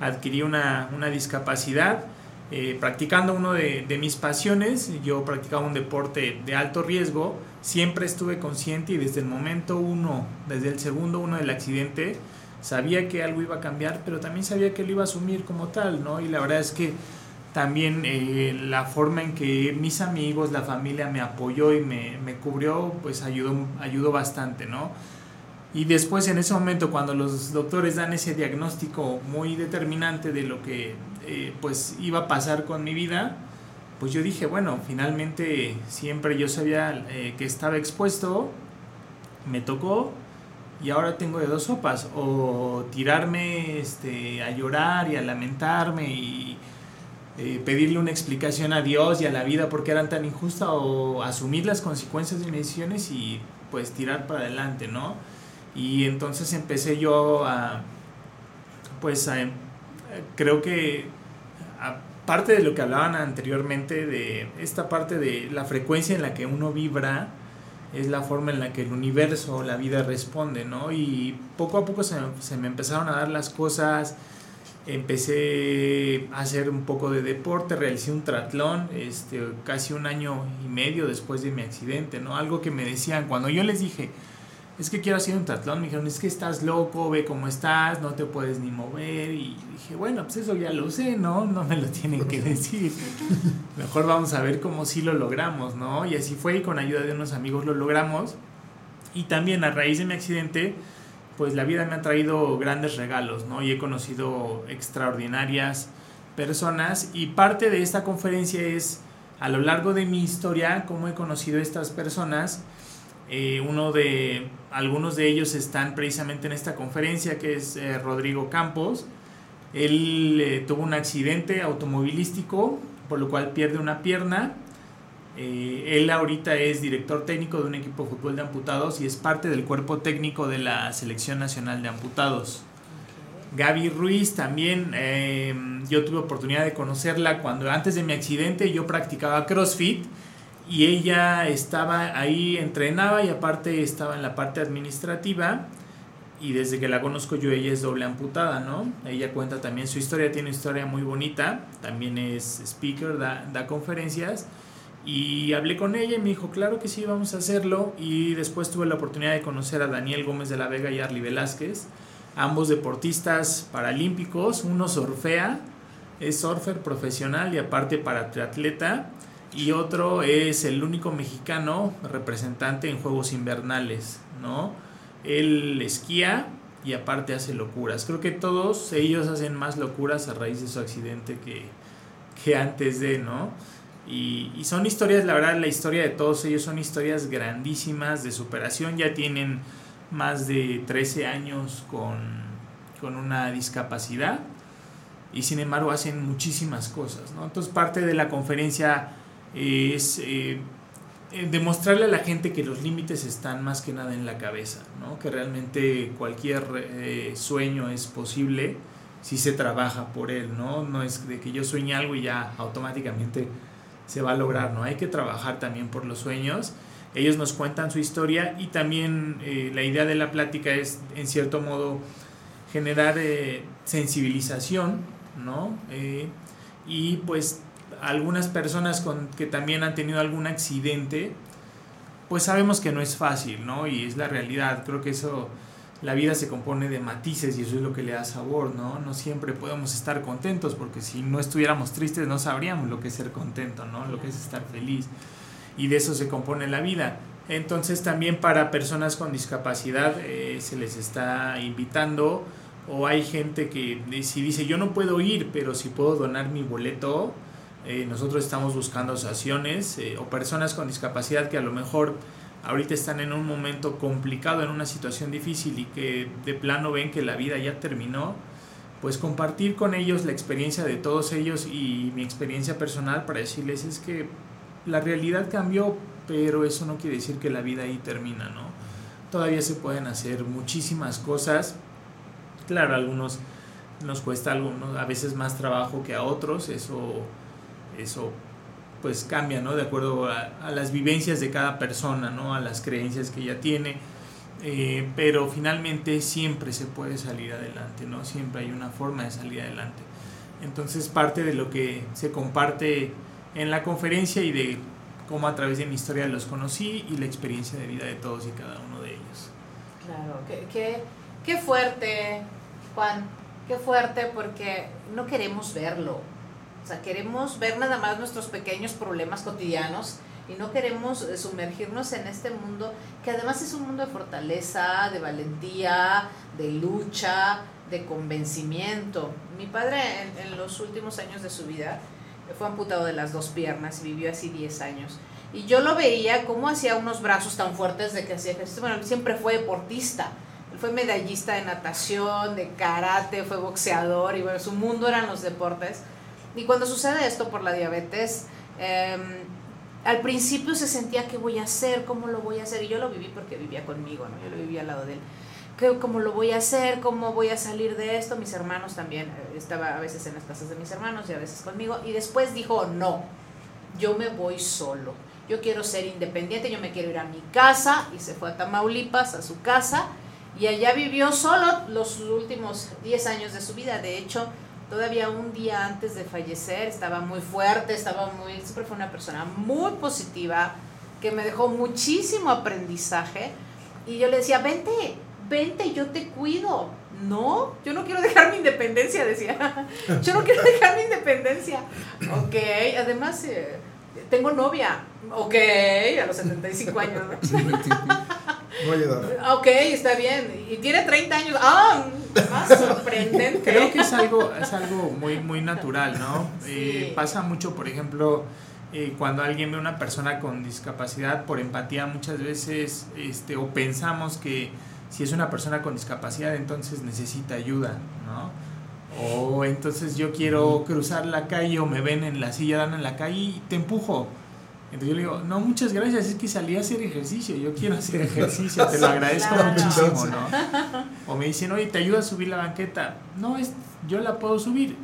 adquirí una, una discapacidad eh, practicando uno de, mis pasiones. Yo practicaba un deporte de alto riesgo. Siempre estuve consciente y desde el momento uno, desde el segundo uno del accidente, sabía que algo iba a cambiar, pero también sabía que lo iba a asumir como tal, ¿no? Y la verdad es que también eh, la forma en que mis amigos, la familia me apoyó y me, me cubrió, pues ayudó, ayudó bastante, ¿no? Y después en ese momento cuando los doctores dan ese diagnóstico muy determinante de lo que eh, pues iba a pasar con mi vida, pues yo dije, bueno, finalmente siempre yo sabía eh, que estaba expuesto, me tocó y ahora tengo de dos sopas, o tirarme este, a llorar y a lamentarme y eh, pedirle una explicación a Dios y a la vida porque eran tan injustas, o asumir las consecuencias de mis decisiones y pues tirar para adelante, ¿no? Y entonces empecé yo a, pues a, creo que aparte de lo que hablaban anteriormente, de esta parte de la frecuencia en la que uno vibra, es la forma en la que el universo, la vida responde, ¿no? Y poco a poco se, me empezaron a dar las cosas, empecé a hacer un poco de deporte, realicé un triatlón, este, casi un año y medio después de mi accidente, ¿no? Algo que me decían, cuando yo les dije, es que quiero hacer un triatlón, me dijeron, es que estás loco, ve cómo estás, no te puedes ni mover, y dije, bueno, pues eso ya lo sé, ¿no? No me lo tienen que decir. Mejor vamos a ver cómo sí lo logramos, ¿no? Y así fue, y con ayuda de unos amigos lo logramos. Y también a raíz de mi accidente, pues la vida me ha traído grandes regalos, ¿no? Y he conocido extraordinarias personas y parte de esta conferencia es a lo largo de mi historia cómo he conocido estas personas. Eh, uno de algunos de ellos están precisamente en esta conferencia que es eh, Rodrigo Campos. Él eh, tuvo un accidente automovilístico por lo cual pierde una pierna. Eh, él ahorita es director técnico de un equipo de fútbol de amputados y es parte del cuerpo técnico de la Selección Nacional de Amputados. Gaby Ruiz también, eh, yo tuve oportunidad de conocerla cuando antes de mi accidente yo practicaba CrossFit y ella estaba ahí, entrenaba y aparte estaba en la parte administrativa y desde que la conozco yo ella es doble amputada, ¿no? Ella cuenta también su historia, tiene una historia muy bonita, también es speaker, da, conferencias y hablé con ella y me dijo, claro que sí, vamos a hacerlo. Y después tuve la oportunidad de conocer a Daniel Gómez de la Vega y Arly Velázquez, ambos deportistas paralímpicos. Uno surfea, es surfer profesional y aparte para triatleta. Y otro es el único mexicano representante en Juegos Invernales, ¿no? Él esquía y aparte hace locuras. Creo que todos ellos hacen más locuras a raíz de su accidente que, que antes de, ¿no? Y, son historias, la verdad, la historia de todos ellos son historias grandísimas de superación. Ya tienen más de 13 años con, con una discapacidad y sin embargo hacen muchísimas cosas. ¿no? Entonces parte de la conferencia es eh, demostrarle a la gente que los límites están más que nada en la cabeza, ¿no? que realmente cualquier eh, sueño es posible si se trabaja por él. ¿no? no es de que yo sueñe algo y ya automáticamente se va a lograr, ¿no? Hay que trabajar también por los sueños. Ellos nos cuentan su historia y también eh, la idea de la plática es, en cierto modo, generar eh, sensibilización, ¿no? Eh, y pues algunas personas con, que también han tenido algún accidente, pues sabemos que no es fácil, ¿no? Y es la realidad. Creo que eso, la vida se compone de matices y eso es lo que le da sabor, ¿no? No siempre podemos estar contentos porque si no estuviéramos tristes no sabríamos lo que es ser contento, ¿no? Lo que es estar feliz. Y de eso se compone la vida. Entonces también para personas con discapacidad eh, se les está invitando o hay gente que si dice yo no puedo ir, pero si puedo donar mi boleto, eh, nosotros estamos buscando asociaciones eh, o personas con discapacidad que a lo mejor ahorita están en un momento complicado, en una situación difícil y que de plano ven que la vida ya terminó, pues compartir con ellos la experiencia de todos ellos y mi experiencia personal para decirles es que la realidad cambió, pero eso no quiere decir que la vida ahí termina, ¿no? Todavía se pueden hacer muchísimas cosas. Claro, a algunos nos cuesta algunos, a veces más trabajo que a otros, eso, eso pues cambia, ¿no? De acuerdo a, las vivencias de cada persona, ¿no? A las creencias que ella tiene. Eh, pero finalmente siempre se puede salir adelante, ¿no? Siempre hay una forma de salir adelante. Entonces parte de lo que se comparte en la conferencia y de cómo a través de mi historia los conocí y la experiencia de vida de todos y cada uno de ellos. Claro, qué, qué, qué fuerte, Juan, qué fuerte porque no queremos verlo. O sea, queremos ver nada más nuestros pequeños problemas cotidianos y no queremos eh, sumergirnos en este mundo que además es un mundo de fortaleza, de valentía, de lucha, de convencimiento. Mi padre en, en los últimos años de su vida fue amputado de las dos piernas y vivió así 10 años. Y yo lo veía cómo hacía unos brazos tan fuertes de que hacía ejercicio. Bueno, él siempre fue deportista. Él fue medallista de natación, de karate, fue boxeador y bueno, su mundo eran los deportes. Y cuando sucede esto por la diabetes, eh, al principio se sentía qué voy a hacer, cómo lo voy a hacer. Y yo lo viví porque vivía conmigo, ¿no? Yo lo vivía al lado de él. ¿Qué- ¿Cómo lo voy a hacer? ¿Cómo voy a salir de esto? Mis hermanos también. eh, Estaba a veces en las casas de mis hermanos y a veces conmigo. Y después dijo, no, yo me voy solo. Yo quiero ser independiente, yo me quiero ir a mi casa. Y se fue a Tamaulipas, a su casa. Y allá vivió solo los últimos 10 años de su vida. De hecho, todavía un día antes de fallecer estaba muy fuerte, estaba muy, siempre fue una persona muy positiva, que me dejó muchísimo aprendizaje. Y yo le decía, vente, vente, yo te cuido. No, yo no quiero dejar mi independencia, decía. Yo no quiero dejar mi independencia. Ok, además eh, tengo novia. Ok, a los 75 años. ¿no? No edad. Ok, está bien. Y tiene 30 años. ¡Ah! Más sorprendente. Creo que es algo, es algo muy, muy natural, ¿no? Sí. Eh, pasa mucho, por ejemplo, eh, cuando alguien ve a una persona con discapacidad, por empatía muchas veces, este, o pensamos que si es una persona con discapacidad, entonces necesita ayuda, ¿no? O entonces yo quiero cruzar la calle o me ven en la silla dando en la calle y te empujo. Entonces yo le digo, no, muchas gracias, es que salí a hacer ejercicio, yo quiero hacer ejercicio, te lo agradezco Claro. muchísimo, ¿no? O me dicen, oye, ¿te ayuda a subir la banqueta? No, es, yo la puedo subir.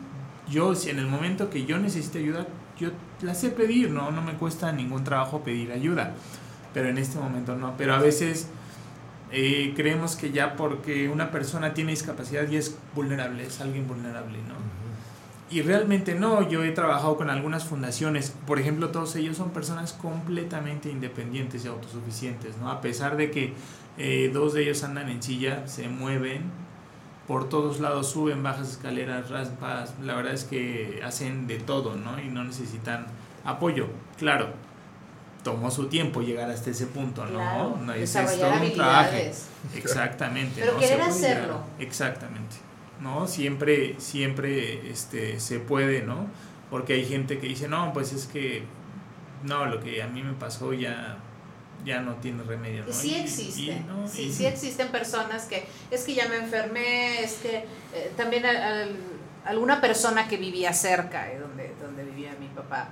Yo, si en el momento que yo necesite ayuda, yo la sé pedir, ¿no? No me cuesta ningún trabajo pedir ayuda. Pero en este momento no. Pero a veces eh, creemos que ya porque una persona tiene discapacidad ya es vulnerable, es alguien vulnerable, ¿no? Y realmente no, yo he trabajado con algunas fundaciones, por ejemplo, todos ellos son personas completamente independientes y autosuficientes, ¿no? A pesar de que eh, dos de ellos andan en silla, se mueven, por todos lados suben, bajas escaleras, raspas, la verdad es que hacen de todo, ¿no? Y no necesitan apoyo, claro. Tomó su tiempo llegar hasta ese punto, ¿no? Claro, no es, todo un trabajo. Exactamente. Pero ¿no? querer hacerlo. Exactamente. ¿No? Siempre, siempre este, se puede, ¿no? Porque hay gente que dice, no, pues es que, no, lo que a mí me pasó ya, ya no tiene remedio, ¿no? Sí Y- existe, y, ¿no? sí, Y- sí existen personas que es que ya me enfermé, es que eh, también al- al- alguna persona que vivía cerca de donde, donde vivía mi papá,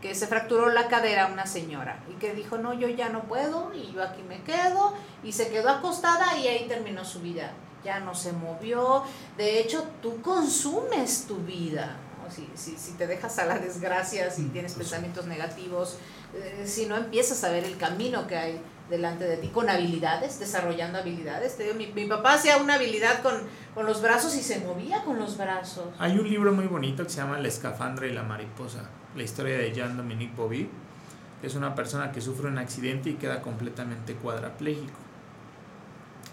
que se fracturó la cadera una señora y que dijo, no, yo ya no puedo y yo aquí me quedo y se quedó acostada y ahí terminó su vida. Ya no se movió, de hecho tú consumes tu vida, ¿no? si, si, si te dejas a la desgracia, si tienes pensamientos negativos, eh, si no empiezas a ver el camino que hay delante de ti con habilidades, desarrollando habilidades. Te digo, mi, mi papá hacía una habilidad con, con los brazos y se movía con los brazos. Hay un libro muy bonito que se llama La escafandra y la mariposa. la historia de Jean-Dominique Bobby. Es una persona que sufre un accidente y queda completamente cuadraplégico.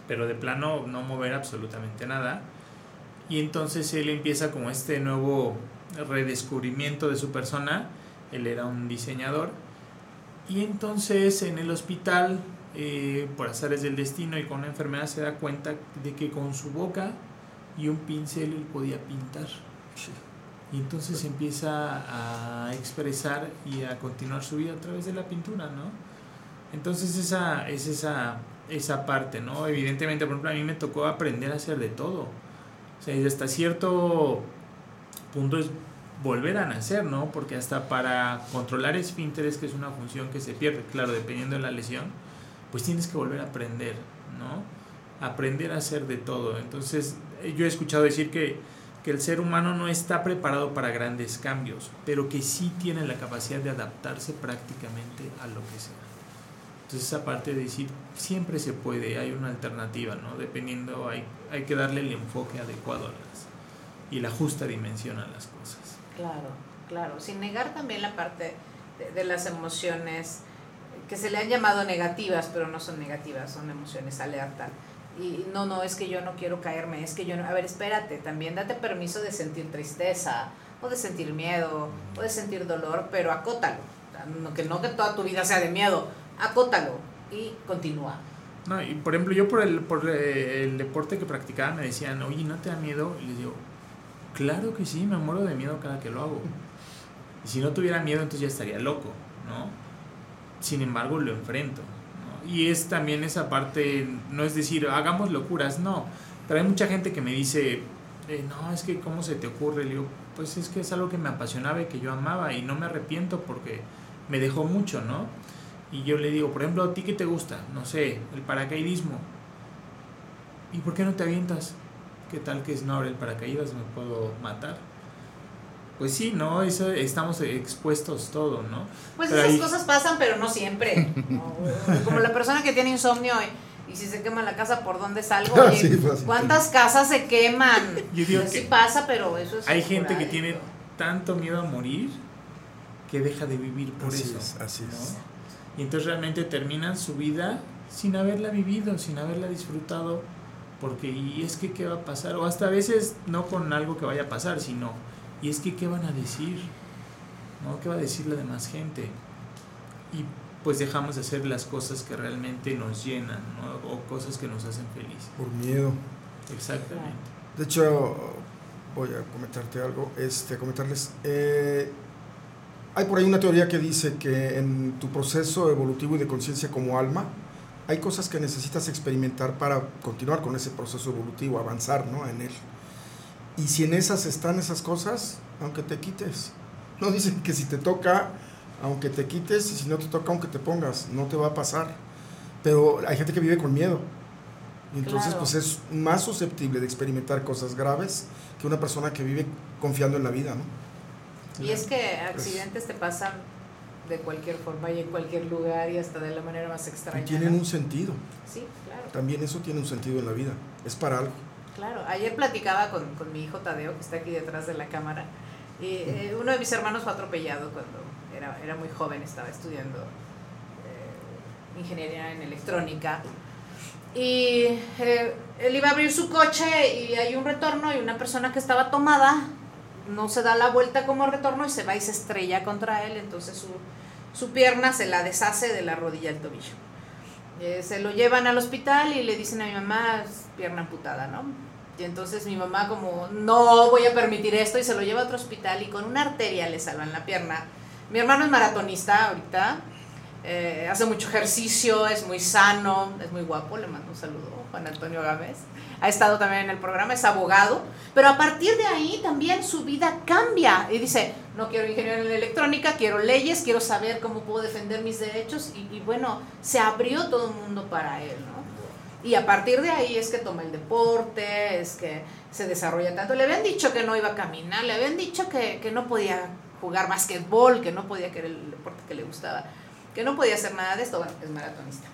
Pero de plano no mover absolutamente nada. Y entonces él empieza como este nuevo redescubrimiento de su persona. Él era un diseñador. Y entonces en el hospital, eh, por azares del destino y con una enfermedad, se da cuenta de que con su boca y un pincel él podía pintar. Y entonces empieza a expresar y a continuar su vida a través de la pintura, ¿no? Entonces esa es esa, esa parte, ¿no? Evidentemente, por ejemplo, a mí me tocó aprender a hacer de todo. O sea, hasta cierto punto es volver a nacer, ¿no? Porque hasta para controlar esfínteres, que es una función que se pierde, claro, dependiendo de la lesión, pues tienes que volver a aprender, ¿no? Aprender a hacer de todo. Entonces, eh, yo he escuchado decir que, que el ser humano no está preparado para grandes cambios, pero que sí tiene la capacidad de adaptarse prácticamente a lo que sea. Entonces, esa parte de decir, siempre se puede, hay una alternativa, ¿no? Dependiendo, hay, hay que darle el enfoque adecuado a las, y la justa dimensión a las cosas. Claro, claro. Sin negar también la parte de, de las emociones que se le han llamado negativas, pero no son negativas, son emociones alerta. Y no, no, es que yo no quiero caerme, es que yo no... A ver, espérate, también date permiso de sentir tristeza, o de sentir miedo, o de sentir dolor, pero acótalo. Que no que toda tu vida sea de miedo, acótalo y continúa. No, y por ejemplo, yo por el, por el deporte que practicaba me decían, oye, ¿no te da miedo? Y les digo, claro que sí, me muero de miedo cada que lo hago. Y si no tuviera miedo, entonces ya estaría loco, ¿no? Sin embargo, lo enfrento. ¿no? Y es también esa parte, no es decir, hagamos locuras, no. Pero hay mucha gente que me dice, eh, no, es que ¿cómo se te ocurre? Le digo, pues es que es algo que me apasionaba y que yo amaba y no me arrepiento porque me dejó mucho, ¿no? Y yo le digo, por ejemplo, ¿a ti qué te gusta? No sé, el paracaidismo. ¿Y por qué no te avientas? ¿Qué tal que es no abre el paracaídas? ¿Me puedo matar? Pues sí, ¿no? Eso, estamos expuestos todo, ¿no? Pues Pero esas ahí- cosas pasan, pero no siempre. ¿no? Como la persona que tiene insomnio y, y si se quema la casa, ¿por dónde salgo? Oye, sí, pues, sí. ¿Cuántas casas se queman? Yo digo sí que pasa, pero eso es Hay gente que tiene tanto miedo a morir que deja de vivir por Así eso. es, así ¿no? es. Y entonces realmente terminan su vida sin haberla vivido, sin haberla disfrutado, porque y es que qué va a pasar, o hasta a veces no con algo que vaya a pasar, sino, y es que qué van a decir, ¿no? ¿Qué va a decir la demás gente? Y pues dejamos de hacer las cosas que realmente nos llenan, ¿no? O cosas que nos hacen felices. Por miedo. Exactamente. De hecho, voy a comentarte algo, este, comentarles. eh, hay por ahí una teoría que dice que en tu proceso evolutivo y de conciencia como alma, hay cosas que necesitas experimentar para continuar con ese proceso evolutivo, avanzar ¿no? en él. Y si en esas están esas cosas, aunque te quites. No dicen que si te toca, aunque te quites, y si no te toca, aunque te pongas, no te va a pasar. Pero hay gente que vive con miedo. Y entonces, Claro. pues es más susceptible de experimentar cosas graves que una persona que vive confiando en la vida, ¿no? Y es que accidentes te pasan de cualquier forma y en cualquier lugar y hasta de la manera más Y extraña. tienen un sentido. Sí, claro. También eso tiene un sentido en la vida. Es para algo. Claro, ayer platicaba con, con mi hijo Tadeo, que está aquí detrás de la cámara, y eh, uno de mis hermanos fue atropellado cuando era, era muy joven, estaba estudiando eh, ingeniería en electrónica. Y eh, él iba a abrir su coche y hay un retorno y una persona que estaba tomada no se da la vuelta como retorno y se va y se estrella contra él, entonces su, su pierna se la deshace de la rodilla al tobillo. Eh, se lo llevan al hospital y le dicen a mi mamá, "Es pierna amputada, ¿no? Y entonces mi mamá como, no voy a permitir esto y se lo lleva a otro hospital y con una arteria le salvan la pierna. Mi hermano es maratonista ahorita, eh, hace mucho ejercicio, es muy sano, es muy guapo, le mando un saludo, Juan Antonio Gámez. Ha estado también en el programa, es abogado, pero a partir de ahí también su vida cambia y dice, no quiero ingeniero en electrónica, quiero leyes, quiero saber cómo puedo defender mis derechos y, y bueno, se abrió todo el mundo para él, ¿no? Y a partir de ahí es que toma el deporte, es que se desarrolla tanto. Le habían dicho que no iba a caminar, le habían dicho que, que no podía jugar basquetbol, que no podía, que era el deporte que le gustaba, que no podía hacer nada de esto. Bueno, es maratonista.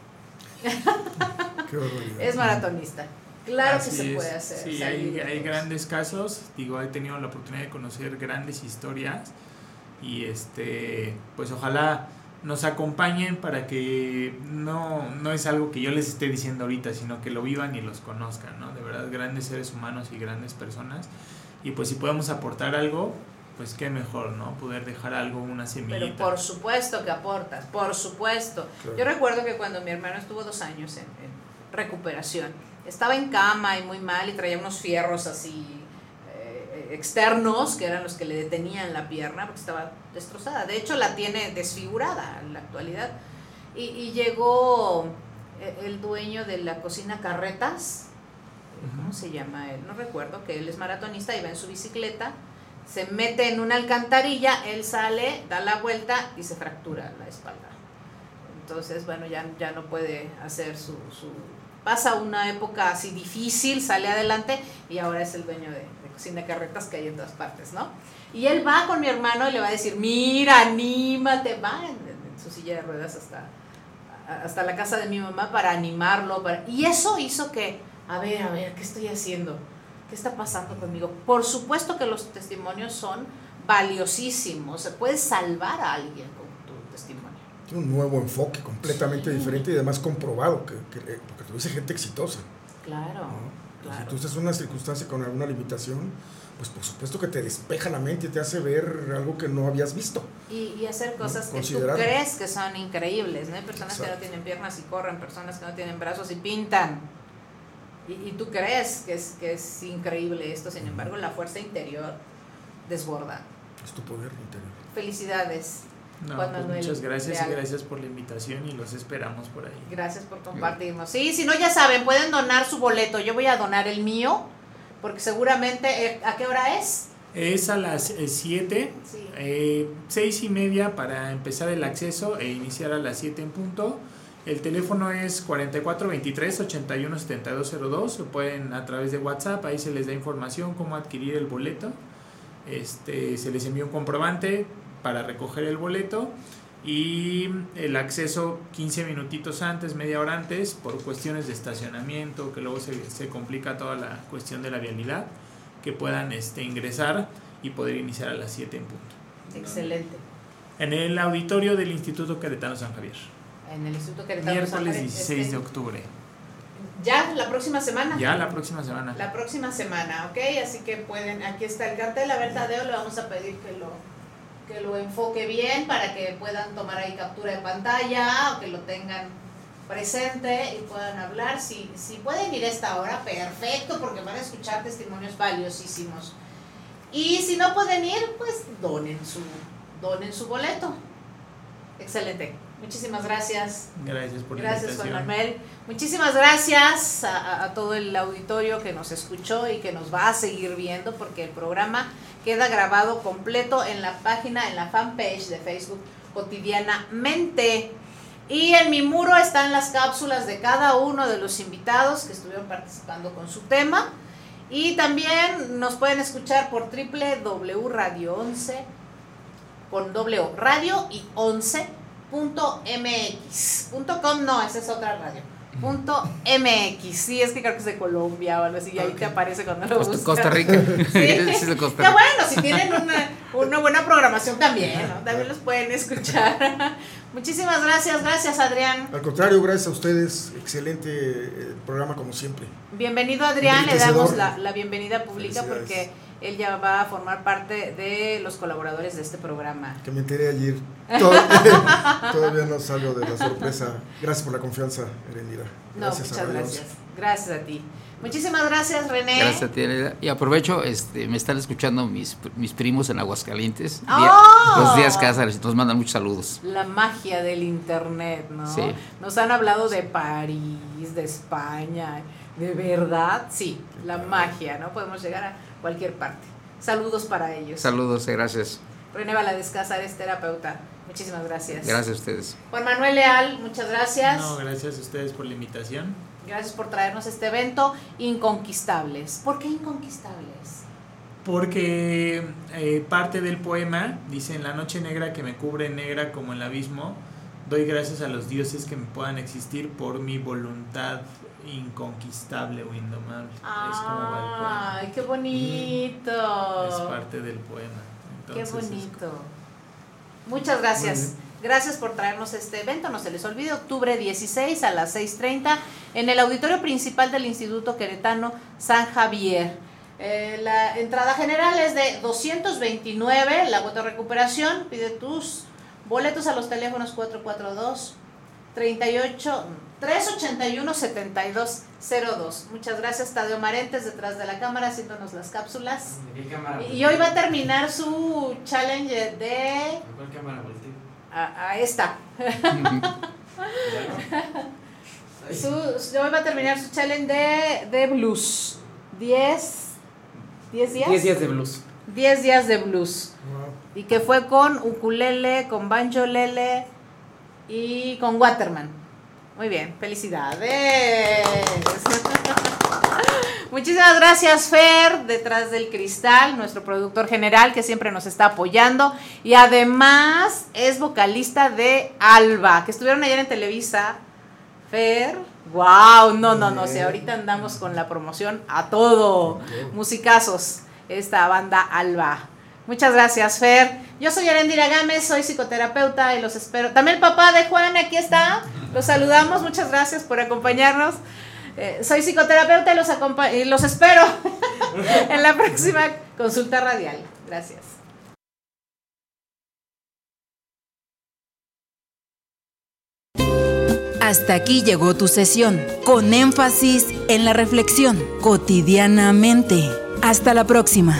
Qué. Es maratonista. Claro que Así se es. puede hacer. Sí, hay, hay grandes casos. Digo, he tenido la oportunidad de conocer grandes historias. y este pues ojalá nos acompañen para que no, no es algo que yo les esté diciendo ahorita, sino que lo vivan y los conozcan, ¿no? De verdad, grandes seres humanos y grandes personas. Y pues si podemos aportar algo, pues qué mejor, ¿no? Poder dejar algo, una semillita. Pero por supuesto que aportas, por supuesto. Claro. Yo recuerdo que cuando mi hermano estuvo dos años en, en recuperación, estaba en cama y muy mal y traía unos fierros así eh, externos que eran los que le detenían la pierna porque estaba destrozada. De hecho, la tiene desfigurada en la actualidad. Y, y llegó eh, el dueño de la cocina Carretas, ¿cómo se llama él? No recuerdo, que él es maratonista y va en su bicicleta, se mete en una alcantarilla, él sale, da la vuelta y se fractura la espalda. Entonces, bueno, ya, ya no puede hacer su, su... Pasa una época así difícil, sale adelante y ahora es el dueño de, de cocina carretas que hay en todas partes, ¿no? Y él va con mi hermano y le va a decir, mira, anímate, va en, en su silla de ruedas hasta, hasta la casa de mi mamá para animarlo. Para... Y eso hizo que, a ver, a ver, ¿qué estoy haciendo? ¿Qué está pasando conmigo? Por supuesto que los testimonios son valiosísimos. Se puede salvar a alguien con tu testimonio. Tiene un nuevo enfoque completamente diferente y además comprobado, que, que, dices gente exitosa. Claro, Si claro. tú estás en una circunstancia con alguna limitación, pues por supuesto que te despeja la mente y te hace ver algo que no habías visto. Y, y hacer cosas que tú crees que son increíbles. ¿no? Hay personas que no tienen piernas y corren, personas que no tienen brazos y pintan. Y, y tú crees que es, que es increíble esto, sin embargo, la fuerza interior desborda. Es tu poder interior. Felicidades. No, Juan pues muchas gracias y gracias por la invitación y los esperamos por ahí. Gracias por compartirnos. Sí, si no, ya saben, pueden donar su boleto. Yo voy a donar el mío, porque seguramente, eh, ¿a qué hora es? Es a las 7, Sí. 6 y media para empezar el acceso e iniciar a las 7 en punto. El teléfono es 4423 81 7202. Lo pueden a través de WhatsApp, ahí se les da información cómo adquirir el boleto. Este, se les envía un comprobante para recoger el boleto y el acceso 15 minutitos antes, media hora antes, por cuestiones de estacionamiento, que luego se, se complica toda la cuestión de la vialidad, que puedan este, ingresar y poder iniciar a las 7 en punto. Excelente. En el auditorio del Instituto Queretano San Javier. En el Instituto Querétaro. Miércoles San Javier, 16 de este, octubre. Ya, la próxima semana. Ya la próxima semana. La próxima semana, ¿ok? Así que pueden, aquí está el cartel, a ver Tadeo, le vamos a pedir que lo, que lo enfoque bien para que puedan tomar ahí captura de pantalla o que lo tengan presente y puedan hablar. Si, si pueden ir a esta hora, perfecto, porque van a escuchar testimonios valiosísimos. Y si no pueden ir, pues donen su, donen su boleto. Excelente. Muchísimas gracias. Gracias por la Gracias, Juan. Manuel. Muchísimas gracias a, todo el auditorio que nos escuchó y que nos va a seguir viendo porque el programa queda grabado completo en la página, en la fanpage de Facebook cotidianamente. Y en mi muro están las cápsulas de cada uno de los invitados que estuvieron participando con su tema. Y también nos pueden escuchar por www radio 11 con doble O, radio y 11 punto mx punto com no esa es otra radio punto mx sí es que creo que es de Colombia o algo así y ahí te aparece cuando lo Costa- buscas Costa Rica. sí. Es de Costa Rica. bueno si tienen una, una buena programación también ¿no? también los pueden escuchar muchísimas gracias gracias Adrián Al contrario, gracias a ustedes. Excelente eh, programa como siempre. Bienvenido Adrián, le damos la, la bienvenida pública porque él ya va a formar parte de los colaboradores de este programa. Que me enteré ayer. Todavía, todavía no salgo de la sorpresa. Gracias por la confianza, Erenira. No, muchas a gracias. Gracias a ti. Muchísimas gracias, René. Gracias a ti, Elena. Y aprovecho, este, me están escuchando mis, mis primos en Aguascalientes. ¡Oh! Día- los días Cázares, nos mandan muchos saludos. La magia del internet, ¿no? Sí. Nos han hablado de París, de España, de verdad, sí, la magia, ¿no? Podemos llegar a cualquier parte. Saludos para ellos. Saludos, gracias. René Valadez Cázares, terapeuta. Muchísimas gracias. Gracias a ustedes. Juan Manuel Leal, muchas gracias. No, gracias a ustedes por la invitación. Gracias por traernos este evento. Inconquistables. ¿Por qué inconquistables? Porque eh, parte del poema dice, en la noche negra que me cubre negra como el abismo, doy gracias a los dioses que me puedan existir por mi voluntad inconquistable o indomable. es como va el poema. Ay, qué bonito. Es parte del poema. Qué Entonces, bonito. Muchas gracias. Gracias por traernos este evento. No se les olvide, octubre 16 a las 6.30 en el auditorio principal del Instituto Queretano San Javier. Eh, la entrada general es de 229, la cuota de recuperación. Pide tus boletos a los teléfonos 442 38 381 7202. Muchas gracias, Tadeo Marentes, detrás de la cámara, haciéndonos las cápsulas. Y hoy va a terminar su challenge de. ¿Cuál cámara? A, a esta. Su- hoy va a terminar su challenge de, de blues. 10. 10 días. 10 días de blues. 10 días de blues. Y que fue con ukulele, con banjolele y con Waterman. Muy bien, felicidades. Muchísimas gracias, Fer, detrás del cristal, nuestro productor general que siempre nos está apoyando. Y además es vocalista de Alba, que estuvieron ayer en Televisa. Fer, wow, no, no, no sé, ahorita andamos con la promoción a todo. Musicazos, esta banda Alba. Muchas gracias, Fer. Yo soy Arendira Gámez, soy psicoterapeuta y los espero. También el papá de Juan aquí está. Los saludamos, muchas gracias por acompañarnos. Eh, soy psicoterapeuta y los, y los espero en la próxima consulta radial. Gracias. Hasta aquí llegó tu sesión, con énfasis en la reflexión, cotidianamente. Hasta la próxima.